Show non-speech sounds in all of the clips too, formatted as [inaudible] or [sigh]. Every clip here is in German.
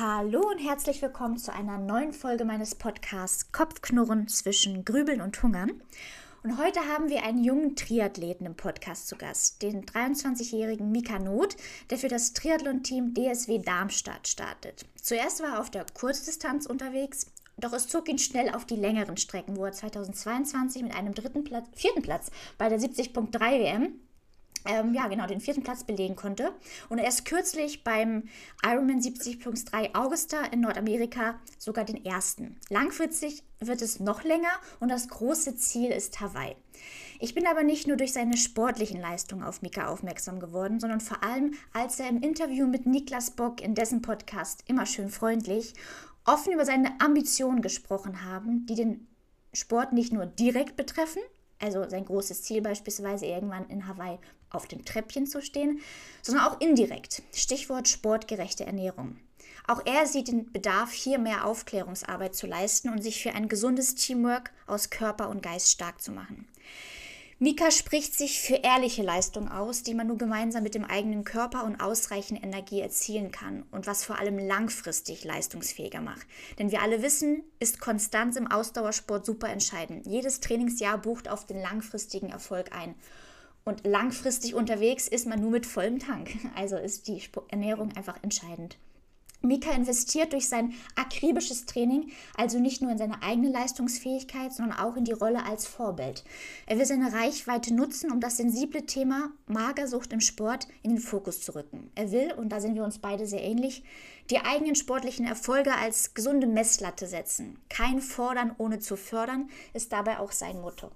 Hallo und herzlich willkommen zu einer neuen Folge meines Podcasts Kopfknurren zwischen Grübeln und Hungern. Und heute haben wir einen jungen Triathleten im Podcast zu Gast, den 23-jährigen Mika Not, der für das Triathlon-Team DSW Darmstadt startet. Zuerst war er auf der Kurzdistanz unterwegs, doch es zog ihn schnell auf die längeren Strecken, wo er 2022 mit einem dritten Platz, vierten Platz bei der 70.3 WM ähm, ja, genau, den vierten Platz belegen konnte. Und erst kürzlich beim Ironman 70.3 Augusta in Nordamerika sogar den ersten. Langfristig wird es noch länger und das große Ziel ist Hawaii. Ich bin aber nicht nur durch seine sportlichen Leistungen auf Mika aufmerksam geworden, sondern vor allem, als er im Interview mit Niklas Bock in dessen Podcast immer schön freundlich offen über seine Ambitionen gesprochen haben, die den Sport nicht nur direkt betreffen, also sein großes Ziel beispielsweise irgendwann in Hawaii auf dem Treppchen zu stehen, sondern auch indirekt. Stichwort sportgerechte Ernährung. Auch er sieht den Bedarf, hier mehr Aufklärungsarbeit zu leisten und sich für ein gesundes Teamwork aus Körper und Geist stark zu machen. Mika spricht sich für ehrliche Leistung aus, die man nur gemeinsam mit dem eigenen Körper und ausreichend Energie erzielen kann und was vor allem langfristig leistungsfähiger macht. Denn wir alle wissen, ist Konstanz im Ausdauersport super entscheidend. Jedes Trainingsjahr bucht auf den langfristigen Erfolg ein. Und langfristig unterwegs ist man nur mit vollem Tank. [laughs] Also ist die Ernährung einfach entscheidend. Mika investiert durch sein akribisches Training also nicht nur in seine eigene Leistungsfähigkeit, sondern auch in die Rolle als Vorbild. Er will seine Reichweite nutzen, um das sensible Thema Magersucht im Sport in den Fokus zu rücken. Er will, und da sind wir uns beide sehr ähnlich, die eigenen sportlichen Erfolge als gesunde Messlatte setzen. Kein Fordern ohne zu fördern ist dabei auch sein Motto.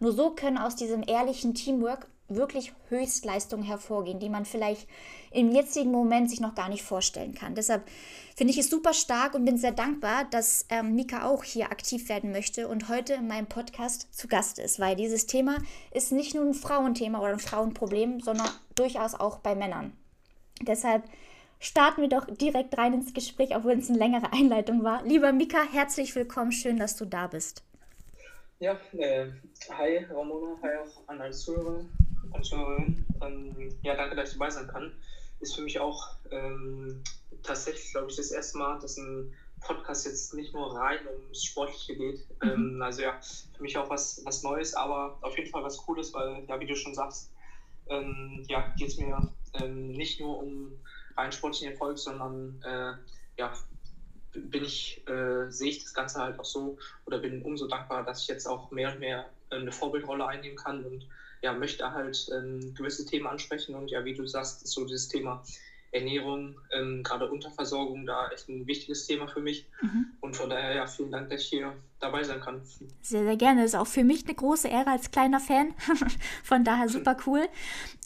Nur so können aus diesem ehrlichen Teamwork wirklich Höchstleistungen hervorgehen, die man vielleicht im jetzigen Moment sich noch gar nicht vorstellen kann. Deshalb finde ich es super stark und bin sehr dankbar, dass ähm, Mika auch hier aktiv werden möchte und heute in meinem Podcast zu Gast ist, weil dieses Thema ist nicht nur ein Frauenthema oder ein Frauenproblem, sondern durchaus auch bei Männern. Deshalb starten wir doch direkt rein ins Gespräch, obwohl es eine längere Einleitung war. Lieber Mika, herzlich willkommen, schön, dass du da bist. Ja, äh, hi Ramona, hi auch an alle Zuhörer und Zuhörerinnen. Ähm, ja, danke, dass ich dabei sein kann. Ist für mich auch ähm, tatsächlich, glaube ich, das erste Mal, dass ein Podcast jetzt nicht nur rein ums Sportliche geht. Mhm. Ähm, also ja, für mich auch was, was Neues, aber auf jeden Fall was Cooles, weil, ja, wie du schon sagst, ähm, ja, geht es mir ähm, nicht nur um rein sportlichen Erfolg, sondern äh, ja, bin ich, äh, sehe ich das Ganze halt auch so oder bin umso dankbar, dass ich jetzt auch mehr und mehr äh, eine Vorbildrolle einnehmen kann und ja, möchte halt ähm, gewisse Themen ansprechen und ja, wie du sagst, ist so dieses Thema Ernährung, ähm, gerade Unterversorgung, da echt ein wichtiges Thema für mich. Mhm. Und von daher, ja, vielen Dank, dass ich hier dabei sein kann. Sehr, sehr gerne. Ist auch für mich eine große Ehre als kleiner Fan. [laughs] von daher super cool.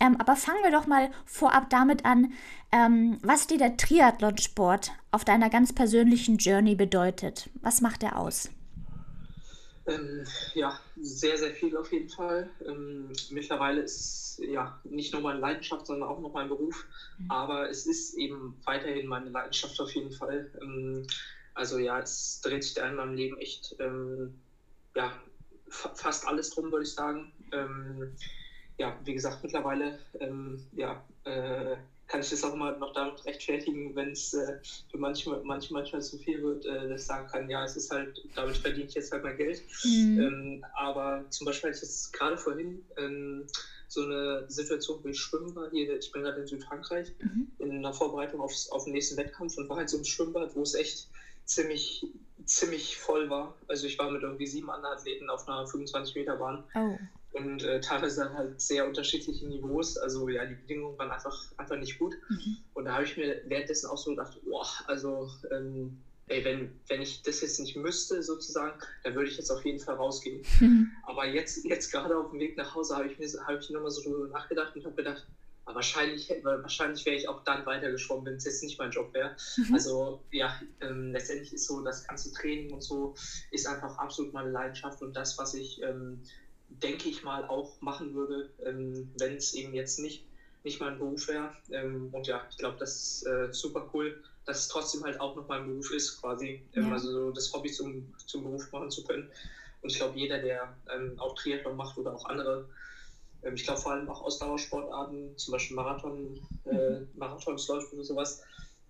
Ähm, aber fangen wir doch mal vorab damit an, ähm, was dir der Triathlonsport auf deiner ganz persönlichen Journey bedeutet. Was macht er aus? Ähm, ja, sehr, sehr viel auf jeden Fall. Ähm, mittlerweile ist es ja nicht nur meine Leidenschaft, sondern auch noch mein Beruf. Mhm. Aber es ist eben weiterhin meine Leidenschaft auf jeden Fall. Also ja, es dreht sich da in meinem Leben echt ähm, ja, fa fast alles drum, würde ich sagen. Ähm, ja, wie gesagt, mittlerweile ähm, ja, äh, kann ich das auch mal noch damit rechtfertigen, wenn es äh, für manche, manche manchmal zu viel wird, äh, dass ich sagen kann, ja, es ist halt, damit verdiene ich jetzt halt mein Geld. Mhm. Ähm, aber zum Beispiel hatte ich jetzt gerade vorhin ähm, so eine Situation, wo ich schwimmen war, hier, ich bin gerade in Südfrankreich, mhm. in der Vorbereitung aufs, auf den nächsten Wettkampf und war halt so im Schwimmbad, wo es echt ziemlich, ziemlich voll war. Also ich war mit irgendwie sieben anderen Athleten auf einer 25 Meter Bahn. Oh und äh, teilweise halt sehr unterschiedliche Niveaus. Also ja, die Bedingungen waren einfach, einfach nicht gut. Mhm. Und da habe ich mir währenddessen auch so gedacht, boah, also ähm, ey, wenn, wenn ich das jetzt nicht müsste sozusagen, dann würde ich jetzt auf jeden Fall rausgehen. Mhm. Aber jetzt, jetzt gerade auf dem Weg nach Hause habe ich mir habe ich nochmal so drüber nachgedacht und habe gedacht, wahrscheinlich, wahrscheinlich wäre ich auch dann weitergeschwommen, wenn es jetzt nicht mein Job wäre. Mhm. Also ja, ähm, letztendlich ist so, das ganze Training und so ist einfach absolut meine Leidenschaft und das, was ich ähm, denke ich mal, auch machen würde, ähm, wenn es eben jetzt nicht, nicht mein Beruf wäre. Ähm, und ja, ich glaube, das ist äh, super cool, dass es trotzdem halt auch noch mein Beruf ist, quasi. Ähm, ja. Also so das Hobby zum, zum Beruf machen zu können. Und ich glaube, jeder, der ähm, auch Triathlon macht oder auch andere, ich glaube vor allem auch Ausdauersportarten, zum Beispiel Marathon, äh, mhm. Marathonsläufe oder sowas,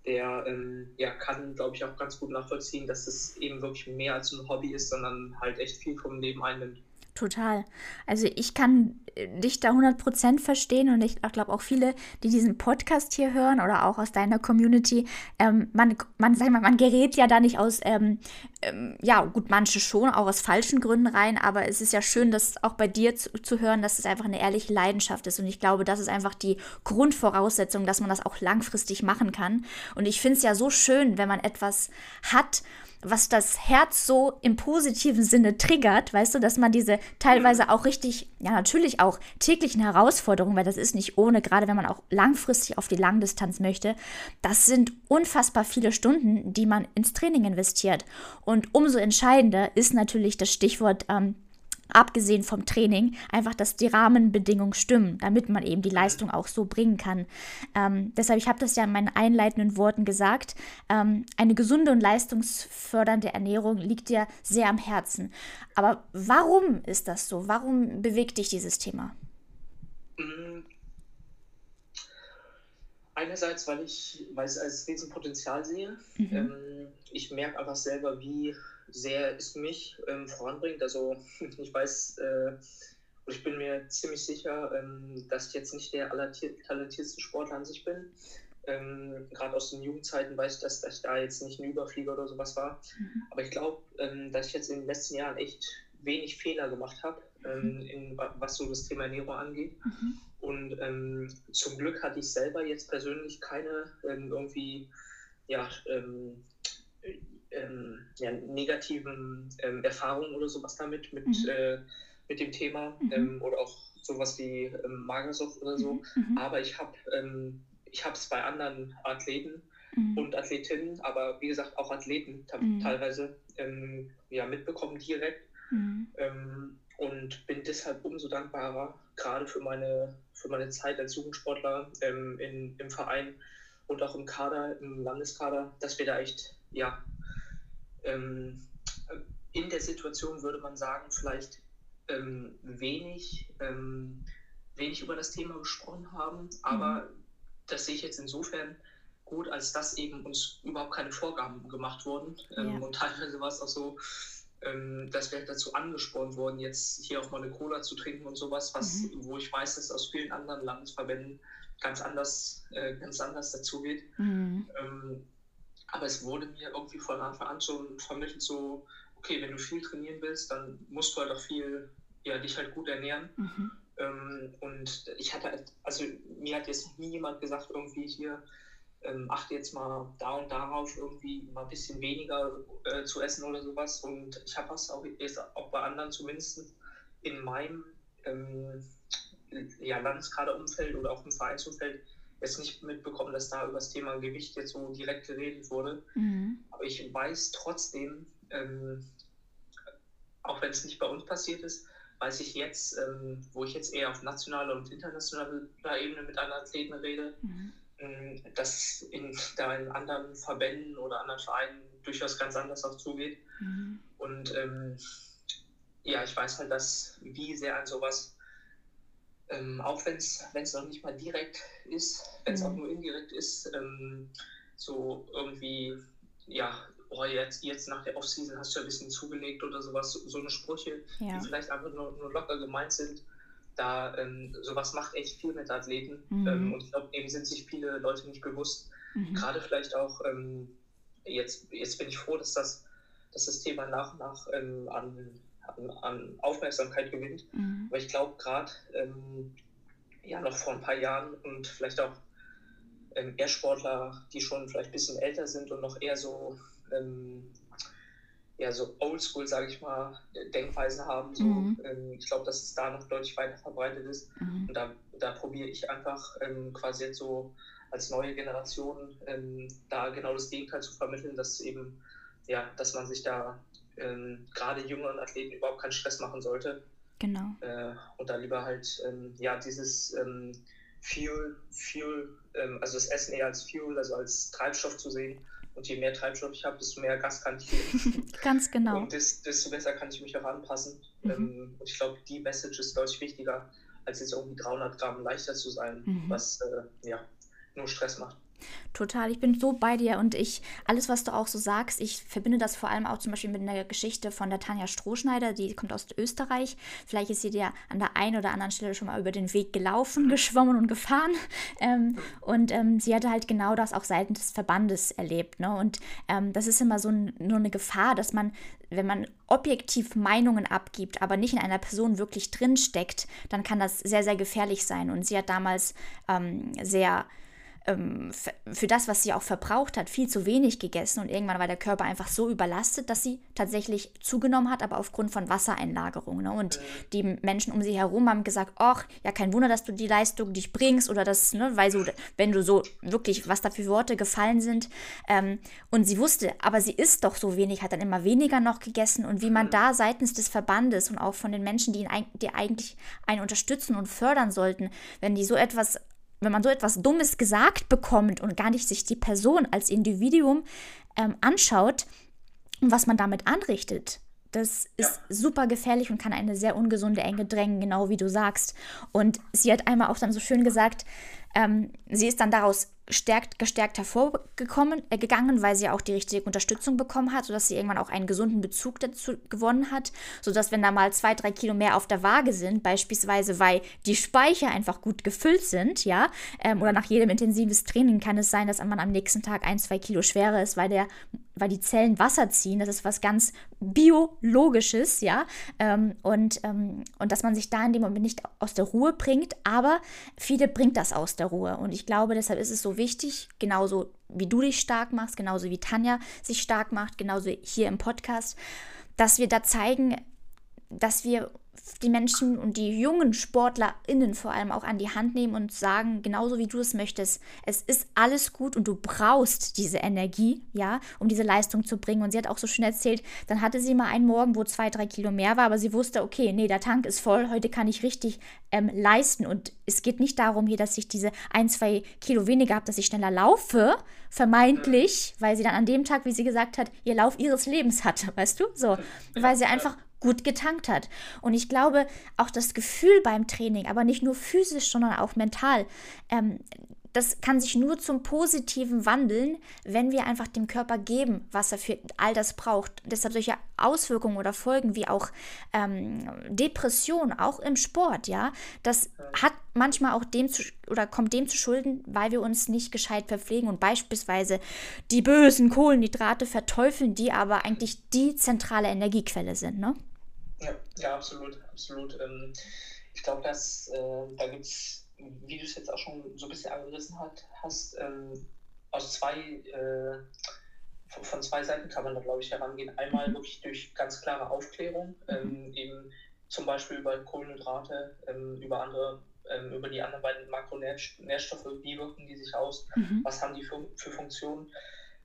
der ähm, ja, kann, glaube ich, auch ganz gut nachvollziehen, dass es eben wirklich mehr als ein Hobby ist, sondern halt echt viel vom Leben einnimmt. Total. Also ich kann äh, dich da 100% verstehen und ich glaube auch viele, die diesen Podcast hier hören oder auch aus deiner Community, ähm, man, man, sag mal, man gerät ja da nicht aus, ähm, ähm, ja gut, manche schon, auch aus falschen Gründen rein, aber es ist ja schön, das auch bei dir zu, zu hören, dass es einfach eine ehrliche Leidenschaft ist und ich glaube, das ist einfach die Grundvoraussetzung, dass man das auch langfristig machen kann und ich finde es ja so schön, wenn man etwas hat, was das Herz so im positiven Sinne triggert, weißt du, dass man diese teilweise auch richtig, ja natürlich auch täglichen Herausforderungen, weil das ist nicht ohne, gerade wenn man auch langfristig auf die Langdistanz möchte, das sind unfassbar viele Stunden, die man ins Training investiert. Und umso entscheidender ist natürlich das Stichwort ähm, abgesehen vom Training, einfach, dass die Rahmenbedingungen stimmen, damit man eben die Leistung auch so bringen kann. Ähm, deshalb, ich habe das ja in meinen einleitenden Worten gesagt, ähm, eine gesunde und leistungsfördernde Ernährung liegt dir sehr am Herzen. Aber warum ist das so? Warum bewegt dich dieses Thema? Mm. Einerseits, weil ich, weil ich es als Riesenpotenzial sehe. Mhm. Ähm, ich merke einfach selber, wie sehr es mich ähm, voranbringt. Also [laughs] ich weiß, äh, ich bin mir ziemlich sicher, ähm, dass ich jetzt nicht der talentierteste Sportler an sich bin. Ähm, Gerade aus den Jugendzeiten weiß ich, dass, dass, ich da jetzt nicht ein Überflieger oder sowas war. Mhm. Aber ich glaube, ähm, dass ich jetzt in den letzten Jahren echt wenig Fehler gemacht habe, ähm, mhm. was so das Thema Ernährung angeht. Mhm. Und ähm, zum Glück hatte ich selber jetzt persönlich keine irgendwie ja, ähm, ähm, ja, negativen ähm, Erfahrungen oder sowas damit, mit, mhm. äh, mit dem Thema mhm. ähm, oder auch sowas wie ähm, Magersucht oder so. Mhm. mhm. Aber ich habe ähm, ich es bei anderen Athleten mhm. und Athletinnen, aber wie gesagt auch Athleten mhm. teilweise ähm, ja, mitbekommen direkt. und bin deshalb umso dankbarer, gerade für meine, für meine Zeit als Jugendsportler in, im Verein und auch im Kader, im Landeskader, dass wir da echt ja, ähm, in der Situation würde man sagen, vielleicht ähm, wenig, ähm, wenig über das Thema gesprochen haben, aber mhm. das sehe ich jetzt insofern gut, als dass eben uns überhaupt keine Vorgaben gemacht wurden. Ähm, ja. Und teilweise war es auch so, ähm, dass wir dazu angespornt wurden, jetzt hier auch mal eine Cola zu trinken und sowas, was, mhm. wo ich weiß, dass aus vielen anderen Landesverbänden ganz anders, äh, ganz anders dazu geht. Mhm. Aber es wurde mir irgendwie von Anfang an schon vermittelt, so, okay, wenn du viel trainieren willst, dann musst du halt auch viel, ja, dich halt gut ernähren. Mhm. Ähm, und ich hatte, halt, also mir hat jetzt nie jemand gesagt, irgendwie hier, ähm, achte jetzt mal da und darauf, irgendwie mal ein bisschen weniger äh, zu essen oder sowas. Und ich habe das auch, jetzt auch bei anderen zumindest in meinem ähm, ja, Landeskaderumfeld oder auch im Vereinsumfeld jetzt nicht mitbekommen, dass da über das Thema Gewicht jetzt so direkt geredet wurde. Mhm. Aber ich weiß trotzdem, ähm, auch wenn es nicht bei uns passiert ist, weiß ich jetzt, ähm, wo ich jetzt eher auf nationaler und internationaler Ebene mit anderen Athleten rede, mhm. ähm, dass in, da in anderen Verbänden oder anderen Vereinen durchaus ganz anders auch zugeht. Mhm. Und ähm, ja, ich weiß halt, dass wie sehr an sowas ähm, auch wenn es noch nicht mal direkt ist, wenn es mhm. auch nur indirekt ist, ähm, so irgendwie, ja, oh, jetzt, jetzt nach der Offseason hast du ein bisschen zugelegt oder sowas, so, so eine Sprüche, ja. die vielleicht einfach nur, nur locker gemeint sind. Da ähm, sowas macht echt viel mit Athleten. Mhm. Ähm, und ich glaube, eben sind sich viele Leute nicht bewusst. Mhm. Gerade vielleicht auch, ähm, jetzt, jetzt bin ich froh, dass das, dass das Thema nach und nach ähm, an an, an Aufmerksamkeit gewinnt. Mhm. Aber ich glaube gerade ähm, ja noch vor ein paar Jahren und vielleicht auch ähm, eher Sportler, die schon vielleicht ein bisschen älter sind und noch eher so ähm, ja, so oldschool, sage ich mal, Denkweisen haben. So, mhm. ähm, ich glaube, dass es da noch deutlich weiter verbreitet ist. Mhm. Und da, da probiere ich einfach ähm, quasi jetzt so als neue Generation ähm, da genau das Gegenteil zu vermitteln, dass eben, ja, dass man sich da ähm, gerade jüngeren Athleten überhaupt keinen Stress machen sollte. Genau. Äh, und da lieber halt ähm, ja dieses ähm, Fuel, Fuel, ähm, also das Essen eher als Fuel, also als Treibstoff zu sehen. Und je mehr Treibstoff ich habe, desto mehr Gas kann ich geben. [laughs] Ganz genau. Und desto besser kann ich mich auch anpassen. Mhm. Ähm, und ich glaube, die Message ist deutlich wichtiger, als jetzt irgendwie 300 Gramm leichter zu sein, mhm. was äh, ja nur Stress macht. Total, ich bin so bei dir und ich, alles, was du auch so sagst, ich verbinde das vor allem auch zum Beispiel mit einer Geschichte von der Tanja Strohschneider, die kommt aus Österreich. Vielleicht ist sie dir an der einen oder anderen Stelle schon mal über den Weg gelaufen, [laughs] geschwommen und gefahren. Ähm, und ähm, sie hatte halt genau das auch seitens des Verbandes erlebt. Ne? Und ähm, das ist immer so nur eine Gefahr, dass man, wenn man objektiv Meinungen abgibt, aber nicht in einer Person wirklich drinsteckt, dann kann das sehr, sehr gefährlich sein. Und sie hat damals ähm, sehr ähm, für das, was sie auch verbraucht hat, viel zu wenig gegessen und irgendwann war der Körper einfach so überlastet, dass sie tatsächlich zugenommen hat, aber aufgrund von Wassereinlagerung. Ne? Und die Menschen um sie herum haben gesagt, ach, ja, kein Wunder, dass du die Leistung dich bringst oder das, ne, weil so, wenn du so wirklich, was da für Worte gefallen sind. Ähm, und sie wusste, aber sie isst doch so wenig, hat dann immer weniger noch gegessen und wie man da seitens des Verbandes und auch von den Menschen, die, ihn, die eigentlich einen unterstützen und fördern sollten, wenn die so etwas wenn man so etwas Dummes gesagt bekommt und gar nicht sich die Person als Individuum ähm, anschaut und was man damit anrichtet, das ist ja. super gefährlich und kann eine sehr ungesunde Enge drängen, genau wie du sagst. Und sie hat einmal auch dann so schön gesagt, ähm, sie ist dann daraus stärkt, gestärkt hervorgekommen, äh, gegangen, weil sie auch die richtige Unterstützung bekommen hat, sodass sie irgendwann auch einen gesunden Bezug dazu gewonnen hat, sodass wenn da mal zwei, drei Kilo mehr auf der Waage sind, beispielsweise weil die Speicher einfach gut gefüllt sind, ja, ähm, oder nach jedem intensives Training kann es sein, dass man am nächsten Tag ein, zwei Kilo schwerer ist, weil der weil die Zellen Wasser ziehen. Das ist was ganz Biologisches, ja. Ähm, und, ähm, und dass man sich da in dem Moment nicht aus der Ruhe bringt, aber viele bringt das aus der Ruhe. Und ich glaube, deshalb ist es so wichtig, genauso wie du dich stark machst, genauso wie Tanja sich stark macht, genauso hier im Podcast, dass wir da zeigen, dass wir die Menschen und die jungen SportlerInnen vor allem auch an die Hand nehmen und sagen, genauso wie du es möchtest, es ist alles gut und du brauchst diese Energie, ja, um diese Leistung zu bringen. Und sie hat auch so schön erzählt, dann hatte sie mal einen Morgen, wo zwei, drei Kilo mehr war, aber sie wusste, okay, nee, der Tank ist voll, heute kann ich richtig ähm, leisten. Und es geht nicht darum hier, dass ich diese ein, zwei Kilo weniger habe, dass ich schneller laufe, vermeintlich, weil sie dann an dem Tag, wie sie gesagt hat, ihr Lauf ihres Lebens hatte, weißt du? So, weil sie einfach gut getankt hat. Und ich glaube, auch das Gefühl beim Training, aber nicht nur physisch, sondern auch mental, ähm, das kann sich nur zum Positiven wandeln, wenn wir einfach dem Körper geben, was er für all das braucht. Deshalb solche Auswirkungen oder Folgen wie auch ähm, Depression, auch im Sport, ja, das hat manchmal auch dem zu, oder kommt dem zu Schulden, weil wir uns nicht gescheit verpflegen und beispielsweise die bösen Kohlenhydrate verteufeln, die aber eigentlich die zentrale Energiequelle sind, ne? Ja, ja absolut, absolut. Ähm, ich glaube, dass äh, da gibt es, wie du es jetzt auch schon so ein bisschen angerissen hat, hast, ähm, aus zwei, äh, von, von, zwei Seiten kann man da, glaube ich, herangehen. Einmal mhm. wirklich durch ganz klare Aufklärung, ähm, mhm. eben zum Beispiel über Kohlenhydrate, ähm, über andere ähm, über die anderen beiden Makronährstoffe, wie wirken die sich aus, mhm. was haben die für, für Funktionen.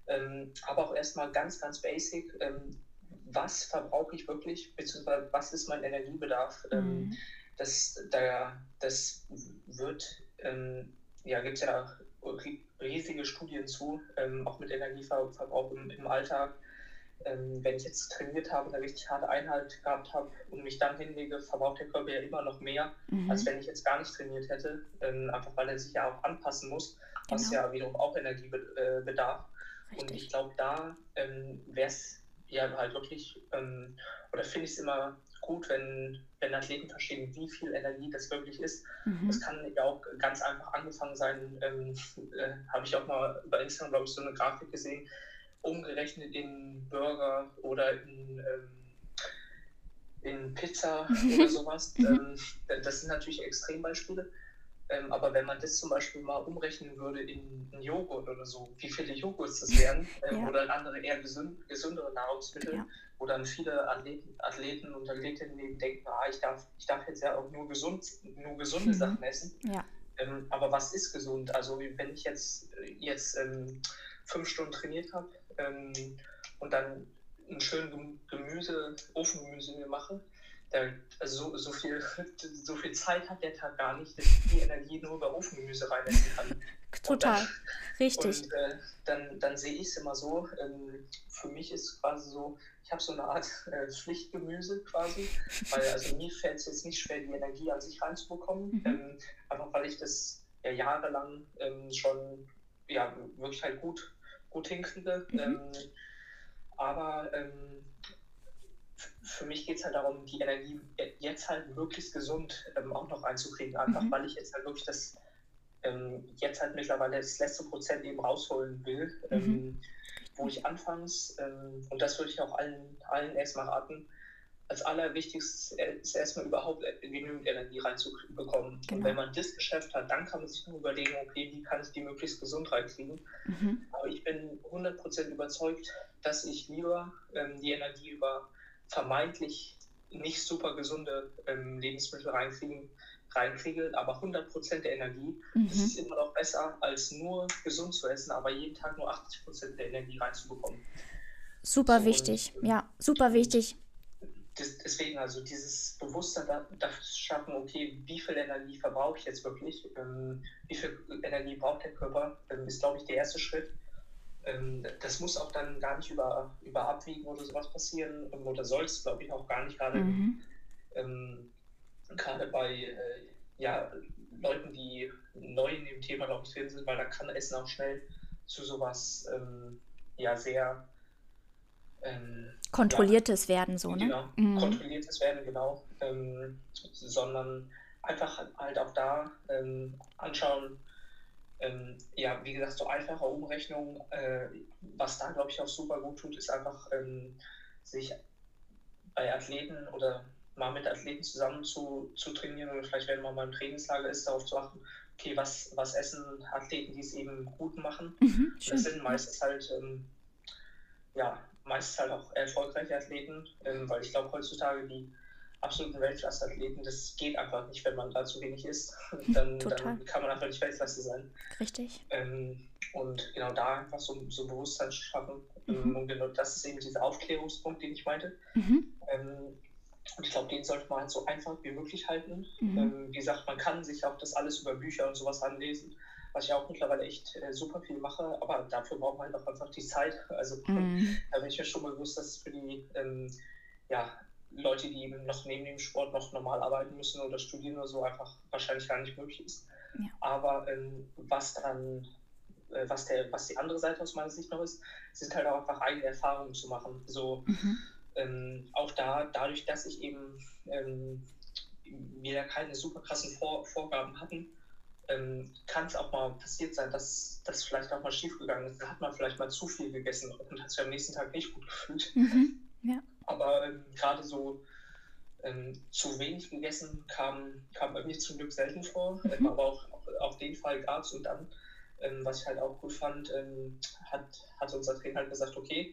Ähm, aber auch erstmal ganz, ganz basic, ähm, was verbrauche ich wirklich, beziehungsweise was ist mein Energiebedarf. Ähm, mhm. das, da, das wird, ähm, ja, gibt es ja riesige Studien zu, ähm, auch mit Energieverbrauch im, im Alltag. Ähm, wenn ich jetzt trainiert habe, eine richtig harte Einheit gehabt habe und mich dann hinlege, verbraucht der Körper ja immer noch mehr, mhm. als wenn ich jetzt gar nicht trainiert hätte, ähm, einfach weil er sich ja auch anpassen muss, genau. was ja wiederum auch Energie äh, bedarf. Richtig. Und ich glaube, da ähm, wäre es ja halt wirklich, ähm, oder finde ich es immer gut, wenn, wenn Athleten verstehen, wie viel Energie das wirklich ist. Mhm. Das kann ja auch ganz einfach angefangen sein, ähm, [laughs] äh, habe ich auch mal bei Instagram, glaube ich, so eine Grafik gesehen, umgerechnet in Burger oder in, ähm, in Pizza [laughs] oder sowas. Mhm. Ähm, das sind natürlich Extrembeispiele. Ähm, aber wenn man das zum Beispiel mal umrechnen würde in, in Joghurt oder so, wie viele Joghurts das wären, ähm, ja. oder andere eher gesünd, gesündere Nahrungsmittel, ja. wo dann viele Athleten, Athleten und Athletinnen denken, ah, ich darf, ich darf jetzt ja auch nur, gesund, nur gesunde mhm. Sachen essen. Ja. Ähm, aber was ist gesund? Also wenn ich jetzt, jetzt ähm, fünf Stunden trainiert habe ähm, und dann ein schön Gemüse, Ofengemüse mir mache, so, so, viel, [laughs] so viel Zeit hat der Tag gar nicht, dass ich die Energie nur über Ofengemüse reinlassen kann. [laughs] Total, dann, richtig. Und äh, dann, dann sehe ich es immer so, ähm, für mich ist quasi so, ich habe so eine Art äh, Pflichtgemüse quasi, weil also mir fällt es jetzt nicht schwer, die Energie an sich reinzubekommen, mhm. ähm, einfach weil ich das ja jahrelang ähm, schon ja, wirklich halt gut, gut hinkriege. Mhm. Ähm, aber ähm, für mich geht es halt darum, die Energie jetzt halt möglichst gesund ähm, auch noch einzukriegen, einfach mhm. weil ich jetzt halt wirklich das ähm, jetzt halt mittlerweile das letzte Prozent eben rausholen will, mhm. ähm, wo ich anfangs, ähm, und das würde ich auch allen, allen erstmal raten, als allerwichtigstes ist erstmal überhaupt genügend Energie reinzubekommen. Genau. Und wenn man das Geschäft hat, dann kann man sich nur überlegen, okay, wie kann ich die möglichst gesund reinkriegen. Mhm. Aber ich bin 100% überzeugt, dass ich lieber ähm, die Energie über vermeintlich nicht super gesunde ähm, Lebensmittel reinkriegen, reinkriege, aber 100% der Energie, mhm. das ist immer noch besser, als nur gesund zu essen, aber jeden Tag nur 80% der Energie reinzubekommen. Super so, wichtig, und, ja, super wichtig. Deswegen also dieses Bewusstsein da, dafür zu schaffen, okay, wie viel Energie verbrauche ich jetzt wirklich, ähm, wie viel Energie braucht der Körper, ähm, ist, glaube ich, der erste Schritt. Ähm, das muss auch dann gar nicht über, über Abwiegen oder sowas passieren, ähm, oder soll es, glaube ich, auch gar nicht gerade mhm. ähm, gerade bei äh, ja, Leuten, die neu in dem Thema, glaube ich, drin sind, weil da kann Essen auch schnell zu sowas ähm, ja sehr ähm, kontrolliertes ja, werden, so, ne? Genau, mhm. kontrolliertes werden, genau. Ähm, sondern einfach halt auch da anschauen, ähm, ja, wie gesagt, so einfache Umrechnung, äh, was da, glaube ich, auch super gut tut, ist einfach ähm, sich bei Athleten oder mal mit Athleten zusammen zu, zu trainieren oder vielleicht, wenn man mal im Trainingslager ist, darauf zu achten, okay, was, was essen Athleten, die es eben gut machen. Mhm, das sind meistens halt, ähm, ja, meistens halt auch erfolgreiche Athleten, ähm, weil ich glaube, heutzutage die absoluten Weltklasse-Athleten, das geht einfach nicht, wenn man da zu wenig isst. Dann, [laughs] dann kann man einfach nicht Weltklasse sein. Richtig. Ähm, und genau da einfach so, so Bewusstsein schaffen. Mhm. Und genau das ist eben dieser Aufklärungspunkt, den ich meinte. Mhm. Ähm, und ich glaube, den sollte man halt so einfach wie möglich halten. Mhm. Ähm, wie gesagt, man kann sich auch das alles über Bücher und sowas anlesen, was ich auch mittlerweile echt äh, super viel mache, aber dafür braucht man halt auch einfach die Zeit. Also mhm. da bin ich mir schon bewusst, dass es für die ähm, ja, Leute, die eben noch neben dem Sport noch normal arbeiten müssen oder studieren oder so, einfach wahrscheinlich gar nicht möglich ist. Ja. Aber ähm, was dann äh, was, der, was die andere Seite aus meiner Sicht noch ist, sind halt auch einfach eigene Erfahrungen zu machen. So, mhm ähm, auch da, dadurch, dass ich eben ähm, wir keine super krassen Vor Vorgaben hatten, ähm, kann es auch mal passiert sein, dass das vielleicht auch mal schief gegangen ist. Da hat man vielleicht mal zu viel gegessen und hat sich am nächsten Tag nicht gut gefühlt. Mhm, ja. Aber ähm, gerade so ähm, zu wenig gegessen kam, kam bei mir zum Glück selten vor. Mhm. Ähm, aber auch, auch, auch, den Fall gab es und dann, was ich halt auch gut fand, hat, hat unser Trainer halt gesagt, okay,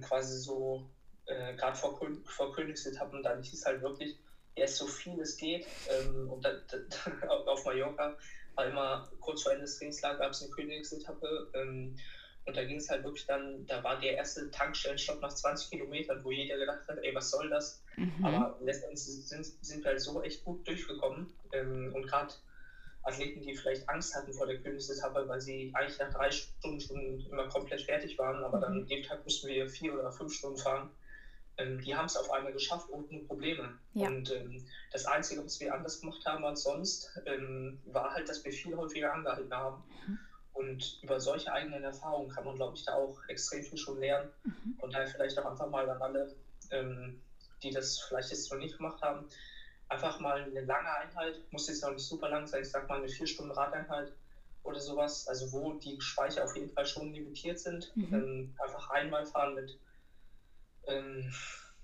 quasi so äh, gerade vor, vor Königsetappen, dann hieß halt wirklich, erst so viel es geht. Ähm, und da, da, [laughs] auf Mallorca war immer kurz vor Ende des Trainingslagers gab es eine Königsetappe. Und da ging es halt wirklich dann, da war der erste Tankstellenstopp nach 20 Kilometern, wo jeder gedacht hat, ey, was soll das? Mhm. Aber letztendlich sind, sind wir halt so echt gut durchgekommen. Ähm, und gerade Athleten, die vielleicht Angst hatten vor der Königsetappe, weil sie eigentlich nach drei Stunden schon immer komplett fertig waren, aber dann mhm. dem Tag mussten wir vier oder fünf Stunden fahren ähm, die haben es auf einmal geschafft ohne Probleme. Ja. Und ähm, das Einzige, was wir anders gemacht haben als sonst, ähm, war halt, dass wir viel häufiger angehalten haben. Mhm. Und über solche eigenen Erfahrungen kann man, glaube ich, da auch extrem viel schon lernen. Mhm. Und daher vielleicht auch einfach mal an alle, ähm, die das vielleicht jetzt noch nicht gemacht haben, einfach mal eine lange Einheit, muss jetzt noch nicht super lang sein, ich sag mal eine vier Stunden Radeinheit oder sowas, also wo die Speicher auf jeden Fall schon limitiert sind. Mhm. Ähm, einfach einmal fahren mit ähm,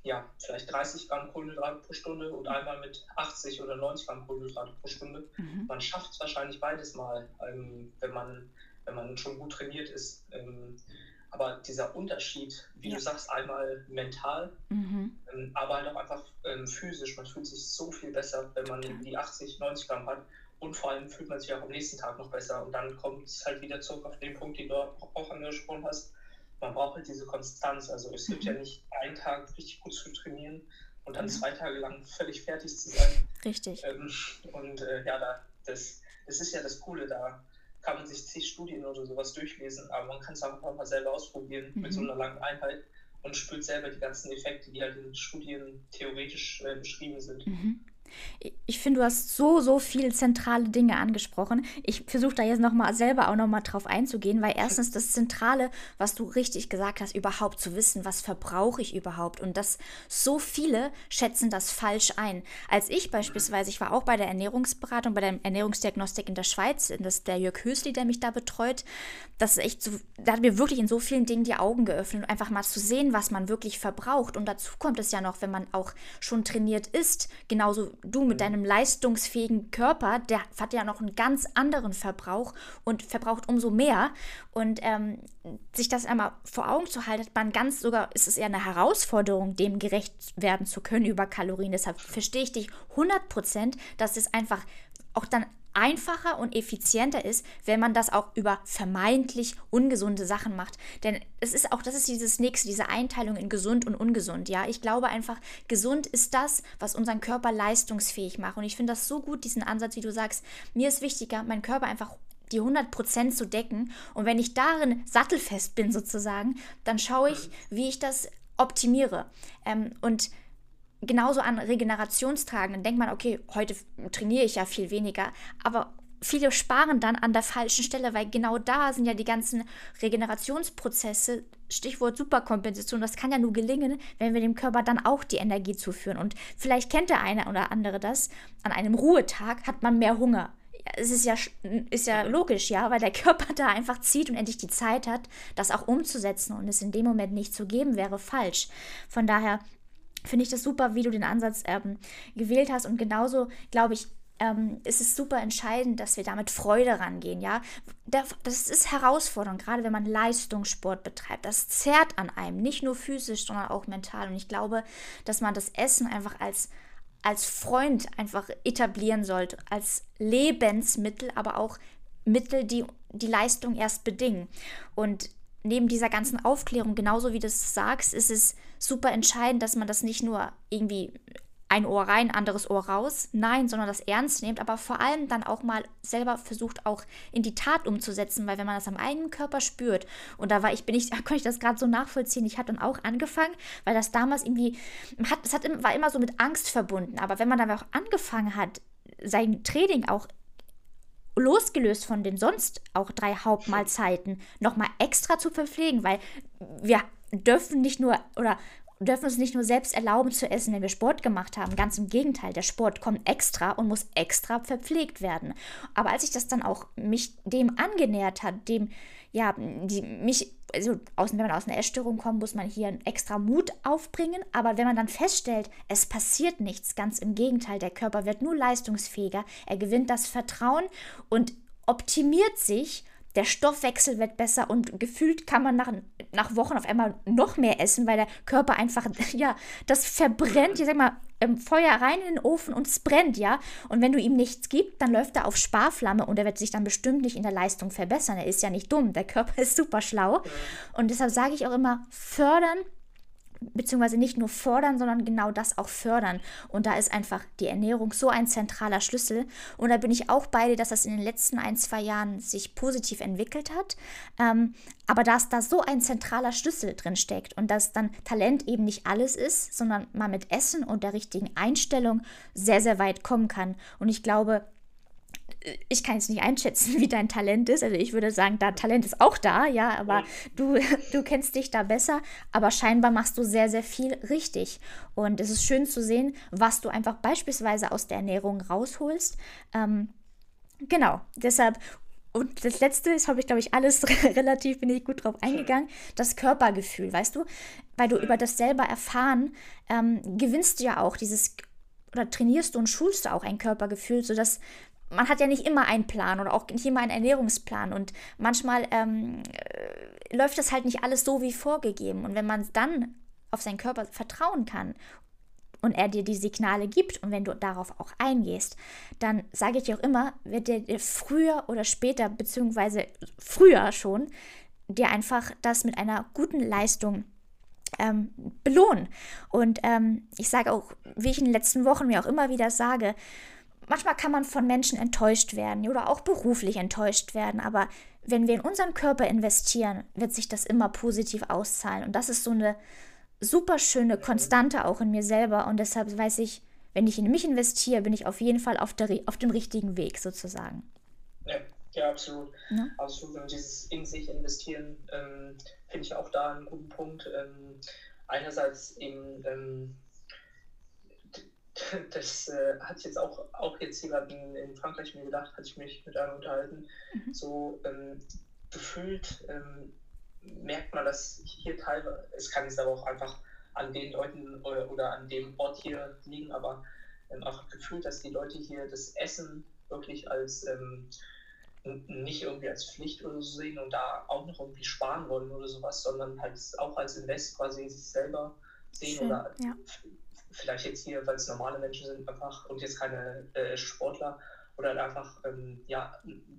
ja, vielleicht 30 Gramm Kohlenhydrate pro Stunde und einmal mit 80 oder 90 Gramm Kohlenhydrate pro Stunde. Mhm. Man schafft es wahrscheinlich beides mal, ähm, wenn, man, wenn man schon gut trainiert ist. Ähm, aber dieser Unterschied, wie ja. du sagst, einmal mental, mhm. ähm, aber halt auch einfach ähm, physisch. Man fühlt sich so viel besser, wenn man okay. die 80, 90 Gramm hat. Und vor allem fühlt man sich auch am nächsten Tag noch besser. Und dann kommt es halt wieder zurück auf den Punkt, den du auch angesprochen hast man braucht halt diese Konstanz. Also es gibt ja mhm. nicht einen Tag richtig gut zu trainieren und dann zwei Tage lang völlig fertig zu sein. Richtig. Ähm, und äh, ja, da, das, das ist ja das Coole, da kann man sich zig Studien oder sowas durchlesen, aber man kann es auch mal selber ausprobieren mhm. mit so mhm. einer langen Einheit und spürt selber die ganzen Effekte, die halt in Studien theoretisch äh, beschrieben sind. Mhm. Ich finde, du hast so, so viele zentrale Dinge angesprochen. Ich versuche da jetzt nochmal selber auch nochmal drauf einzugehen, weil erstens das Zentrale, was du richtig gesagt hast, überhaupt zu wissen, was verbrauche ich überhaupt. Und das so viele schätzen das falsch ein. Als ich beispielsweise, ich war auch bei der Ernährungsberatung, bei der Ernährungsdiagnostik in der Schweiz, das der Jörg Hösli, der mich da betreut, das ist echt so, da hat mir wirklich in so vielen Dingen die Augen geöffnet, einfach mal zu sehen, was man wirklich verbraucht. Und dazu kommt es ja noch, wenn man auch schon trainiert ist, genauso du mit deinem leistungsfähigen Körper, der hat ja noch einen ganz anderen Verbrauch und verbraucht umso mehr. Und ähm, sich das einmal vor Augen zu halten, man ganz sogar, ist es eher eine Herausforderung, dem gerecht werden zu können über Kalorien. Deshalb verstehe ich dich 100 Prozent, dass es einfach auch dann einfacher und effizienter ist, wenn man das auch über vermeintlich ungesunde Sachen macht. Denn es ist auch, das ist dieses nächste, diese Einteilung in gesund und ungesund. Ja, ich glaube einfach, gesund ist das, was unseren Körper leistungsfähig macht. Und ich finde das so gut, diesen Ansatz, wie du sagst. Mir ist wichtiger, meinen Körper einfach die 100% zu decken. Und wenn ich darin sattelfest bin sozusagen, dann schaue ich, wie ich das optimiere. Ähm, und genauso an Regenerationstagen, dann denkt man, okay, heute trainiere ich ja viel weniger, aber viele sparen dann an der falschen Stelle, weil genau da sind ja die ganzen Regenerationsprozesse, Stichwort Superkompensation, das kann ja nur gelingen, wenn wir dem Körper dann auch die Energie zuführen. Und vielleicht kennt der eine oder andere das, an einem Ruhetag hat man mehr Hunger. Es ist ja, ist ja logisch, ja, weil der Körper da einfach zieht und endlich die Zeit hat, das auch umzusetzen und es in dem Moment nicht zu geben, wäre falsch. Von daher finde ich das super, wie du den Ansatz ähm, gewählt hast. Und genauso, glaube ich, ähm, ist es super entscheidend, dass wir da mit Freude rangehen, ja. Das ist herausfordernd, gerade wenn man Leistungssport betreibt. Das zerrt an einem, nicht nur physisch, sondern auch mental. Und ich glaube, dass man das Essen einfach als, als Freund einfach etablieren sollte, als Lebensmittel, aber auch Mittel, die die Leistung erst bedingen. Und neben dieser ganzen Aufklärung, genauso wie du es sagst, ist es super entscheidend, dass man das nicht nur irgendwie ein Ohr rein, anderes Ohr raus, nein, sondern das ernst nimmt, aber vor allem dann auch mal selber versucht auch in die Tat umzusetzen, weil wenn man das am eigenen Körper spürt und da war ich bin ich [laughs] da konnte ich das gerade so nachvollziehen, ich hatte dann auch angefangen, weil das damals irgendwie hat es hat war immer so mit Angst verbunden, aber wenn man dann auch angefangen hat, sein Training auch losgelöst von den sonst auch drei Hauptmahlzeiten nochmal extra zu verpflegen, weil wir dürfen nicht nur oder dürfen uns nicht nur selbst erlauben zu essen, wenn wir Sport gemacht haben. Ganz im Gegenteil, der Sport kommt extra und muss extra verpflegt werden. Aber als ich das dann auch mich dem angenähert hat, dem ja, die, mich, also aus, wenn man aus einer Essstörung kommt, muss man hier extra Mut aufbringen. Aber wenn man dann feststellt, es passiert nichts, ganz im Gegenteil, der Körper wird nur leistungsfähiger, er gewinnt das Vertrauen und optimiert sich der Stoffwechsel wird besser und gefühlt kann man nach, nach Wochen auf einmal noch mehr essen, weil der Körper einfach, [laughs] ja, das verbrennt, ich sag mal, Feuer rein in den Ofen und es brennt, ja. Und wenn du ihm nichts gibst, dann läuft er auf Sparflamme und er wird sich dann bestimmt nicht in der Leistung verbessern. Er ist ja nicht dumm, der Körper [laughs] ist super schlau. Und deshalb sage ich auch immer, fördern beziehungsweise nicht nur fordern, sondern genau das auch fördern. Und da ist einfach die Ernährung so ein zentraler Schlüssel. Und da bin ich auch bei dir, dass das in den letzten ein, zwei Jahren sich positiv entwickelt hat. Ähm, aber dass da so ein zentraler Schlüssel drin steckt und dass dann Talent eben nicht alles ist, sondern man mit Essen und der richtigen Einstellung sehr, sehr weit kommen kann. Und ich glaube, ich kann jetzt nicht einschätzen, [laughs] wie dein Talent ist. Also ich würde sagen, da Talent ist auch da, ja, aber du, [laughs] du kennst dich da besser, aber scheinbar machst du sehr, sehr viel richtig. Und es ist schön zu sehen, was du einfach beispielsweise aus der Ernährung rausholst. Ähm, genau, deshalb. Und das letzte ist, habe ich, glaube ich, alles [laughs] relativ, bin ich gut drauf eingegangen, das Körpergefühl, weißt du? Weil du über das selber erfahren, ähm, gewinnst du ja auch dieses oder trainierst du und schulst du auch ein Körpergefühl, sodass man hat ja nicht immer einen Plan oder auch nicht immer einen Ernährungsplan und manchmal ähm, äh, läuft das halt nicht alles so wie vorgegeben. Und wenn man dann auf seinen Körper vertrauen kann und er dir die Signale gibt und wenn du darauf auch eingehst, dann sage ich dir auch immer, wird der dir früher oder später, beziehungsweise früher schon, dir einfach das mit einer guten Leistung ähm, belohnen. Und ähm, ich sage auch, wie ich in den letzten Wochen mir auch immer wieder sage, manchmal kann man von Menschen enttäuscht werden oder auch beruflich enttäuscht werden, aber wenn wir in unseren Körper investieren, wird sich das immer positiv auszahlen. Und das ist so eine super schöne Konstante auch in mir selber. Und deshalb weiß ich, wenn ich in mich investiere, bin ich auf jeden Fall auf, der, auf dem richtigen Weg sozusagen. Ja, ja absolut. Ja. Absolut. Und dieses in sich investieren ähm, finde ich auch da einen guten Punkt. Ähm, einerseits eben, ähm, [laughs] das äh, ich jetzt auch, auch jetzt gerade in, Frankreich mir gedacht, hatte ich mich mit einem unterhalten, mhm. so ähm, gefühlt ähm, merkt man, dass hier teilweise, es kann jetzt aber auch einfach an den Leuten oder, oder an dem Ort hier liegen, aber ähm, einfach gefühlt, dass die Leute hier das Essen wirklich als ähm, nicht irgendwie als Pflicht oder so sehen und da auch noch irgendwie sparen wollen oder sowas, sondern halt auch als Invest quasi in sich selber sehen Schön, oder ja. Vielleicht jetzt hier, weil es normale Menschen sind, einfach und jetzt keine äh, Sportler oder halt einfach ähm, ja,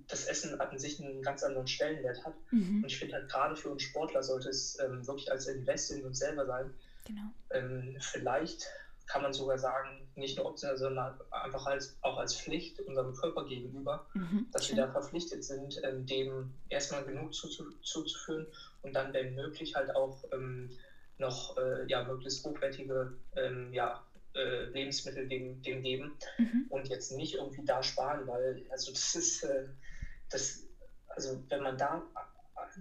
das Essen an sich einen ganz anderen Stellenwert hat. Mhm. Und ich finde halt gerade für uns Sportler sollte es ähm, wirklich als Invest in uns selber sein. Genau. Ähm, vielleicht kann man sogar sagen, nicht nur optional, sondern einfach als, auch als Pflicht unserem Körper gegenüber, mhm, dass schön. wir da verpflichtet sind, ähm, dem erstmal genug zuzuführen und dann, wenn möglich, halt auch ähm, noch äh, ja, möglichst hochwertige ähm, ja, äh, Lebensmittel dem, dem geben mhm. und jetzt nicht irgendwie da sparen, weil also das ist äh, das, also wenn man da,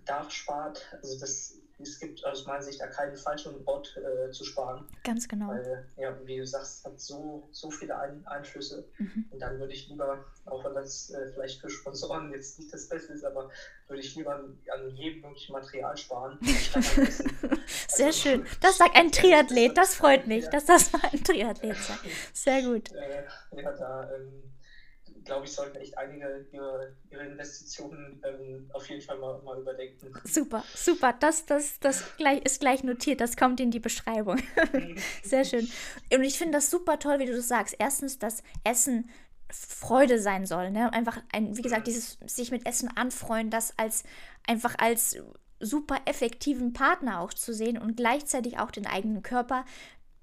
da spart, also das es gibt aus meiner Sicht da keinen falschen Ort äh, zu sparen. Ganz genau. Weil, ja, wie du sagst, es hat so, so viele Ein Einflüsse. Mhm. Und dann würde ich lieber, auch wenn das äh, vielleicht für Sponsoren jetzt nicht das Beste ist, aber würde ich lieber an, an jedem möglichen Material sparen. [laughs] Sehr also, schön. Das sagt ein Triathlet. Das freut mich, ja. dass das mal ein Triathlet sagt. [laughs] Sehr gut. Äh, ja, da ähm, glaube ich, sollten echt einige ihre, ihre Investitionen ähm, auf jeden Fall mal, mal überdenken. Super, super. Das, das, das gleich, ist gleich notiert. Das kommt in die Beschreibung. [laughs] Sehr schön. Und ich finde das super toll, wie du das sagst. Erstens, dass Essen Freude sein soll. Ne? Einfach, ein, wie gesagt, mhm. dieses sich mit Essen anfreuen, das als einfach als super effektiven Partner auch zu sehen und gleichzeitig auch den eigenen Körper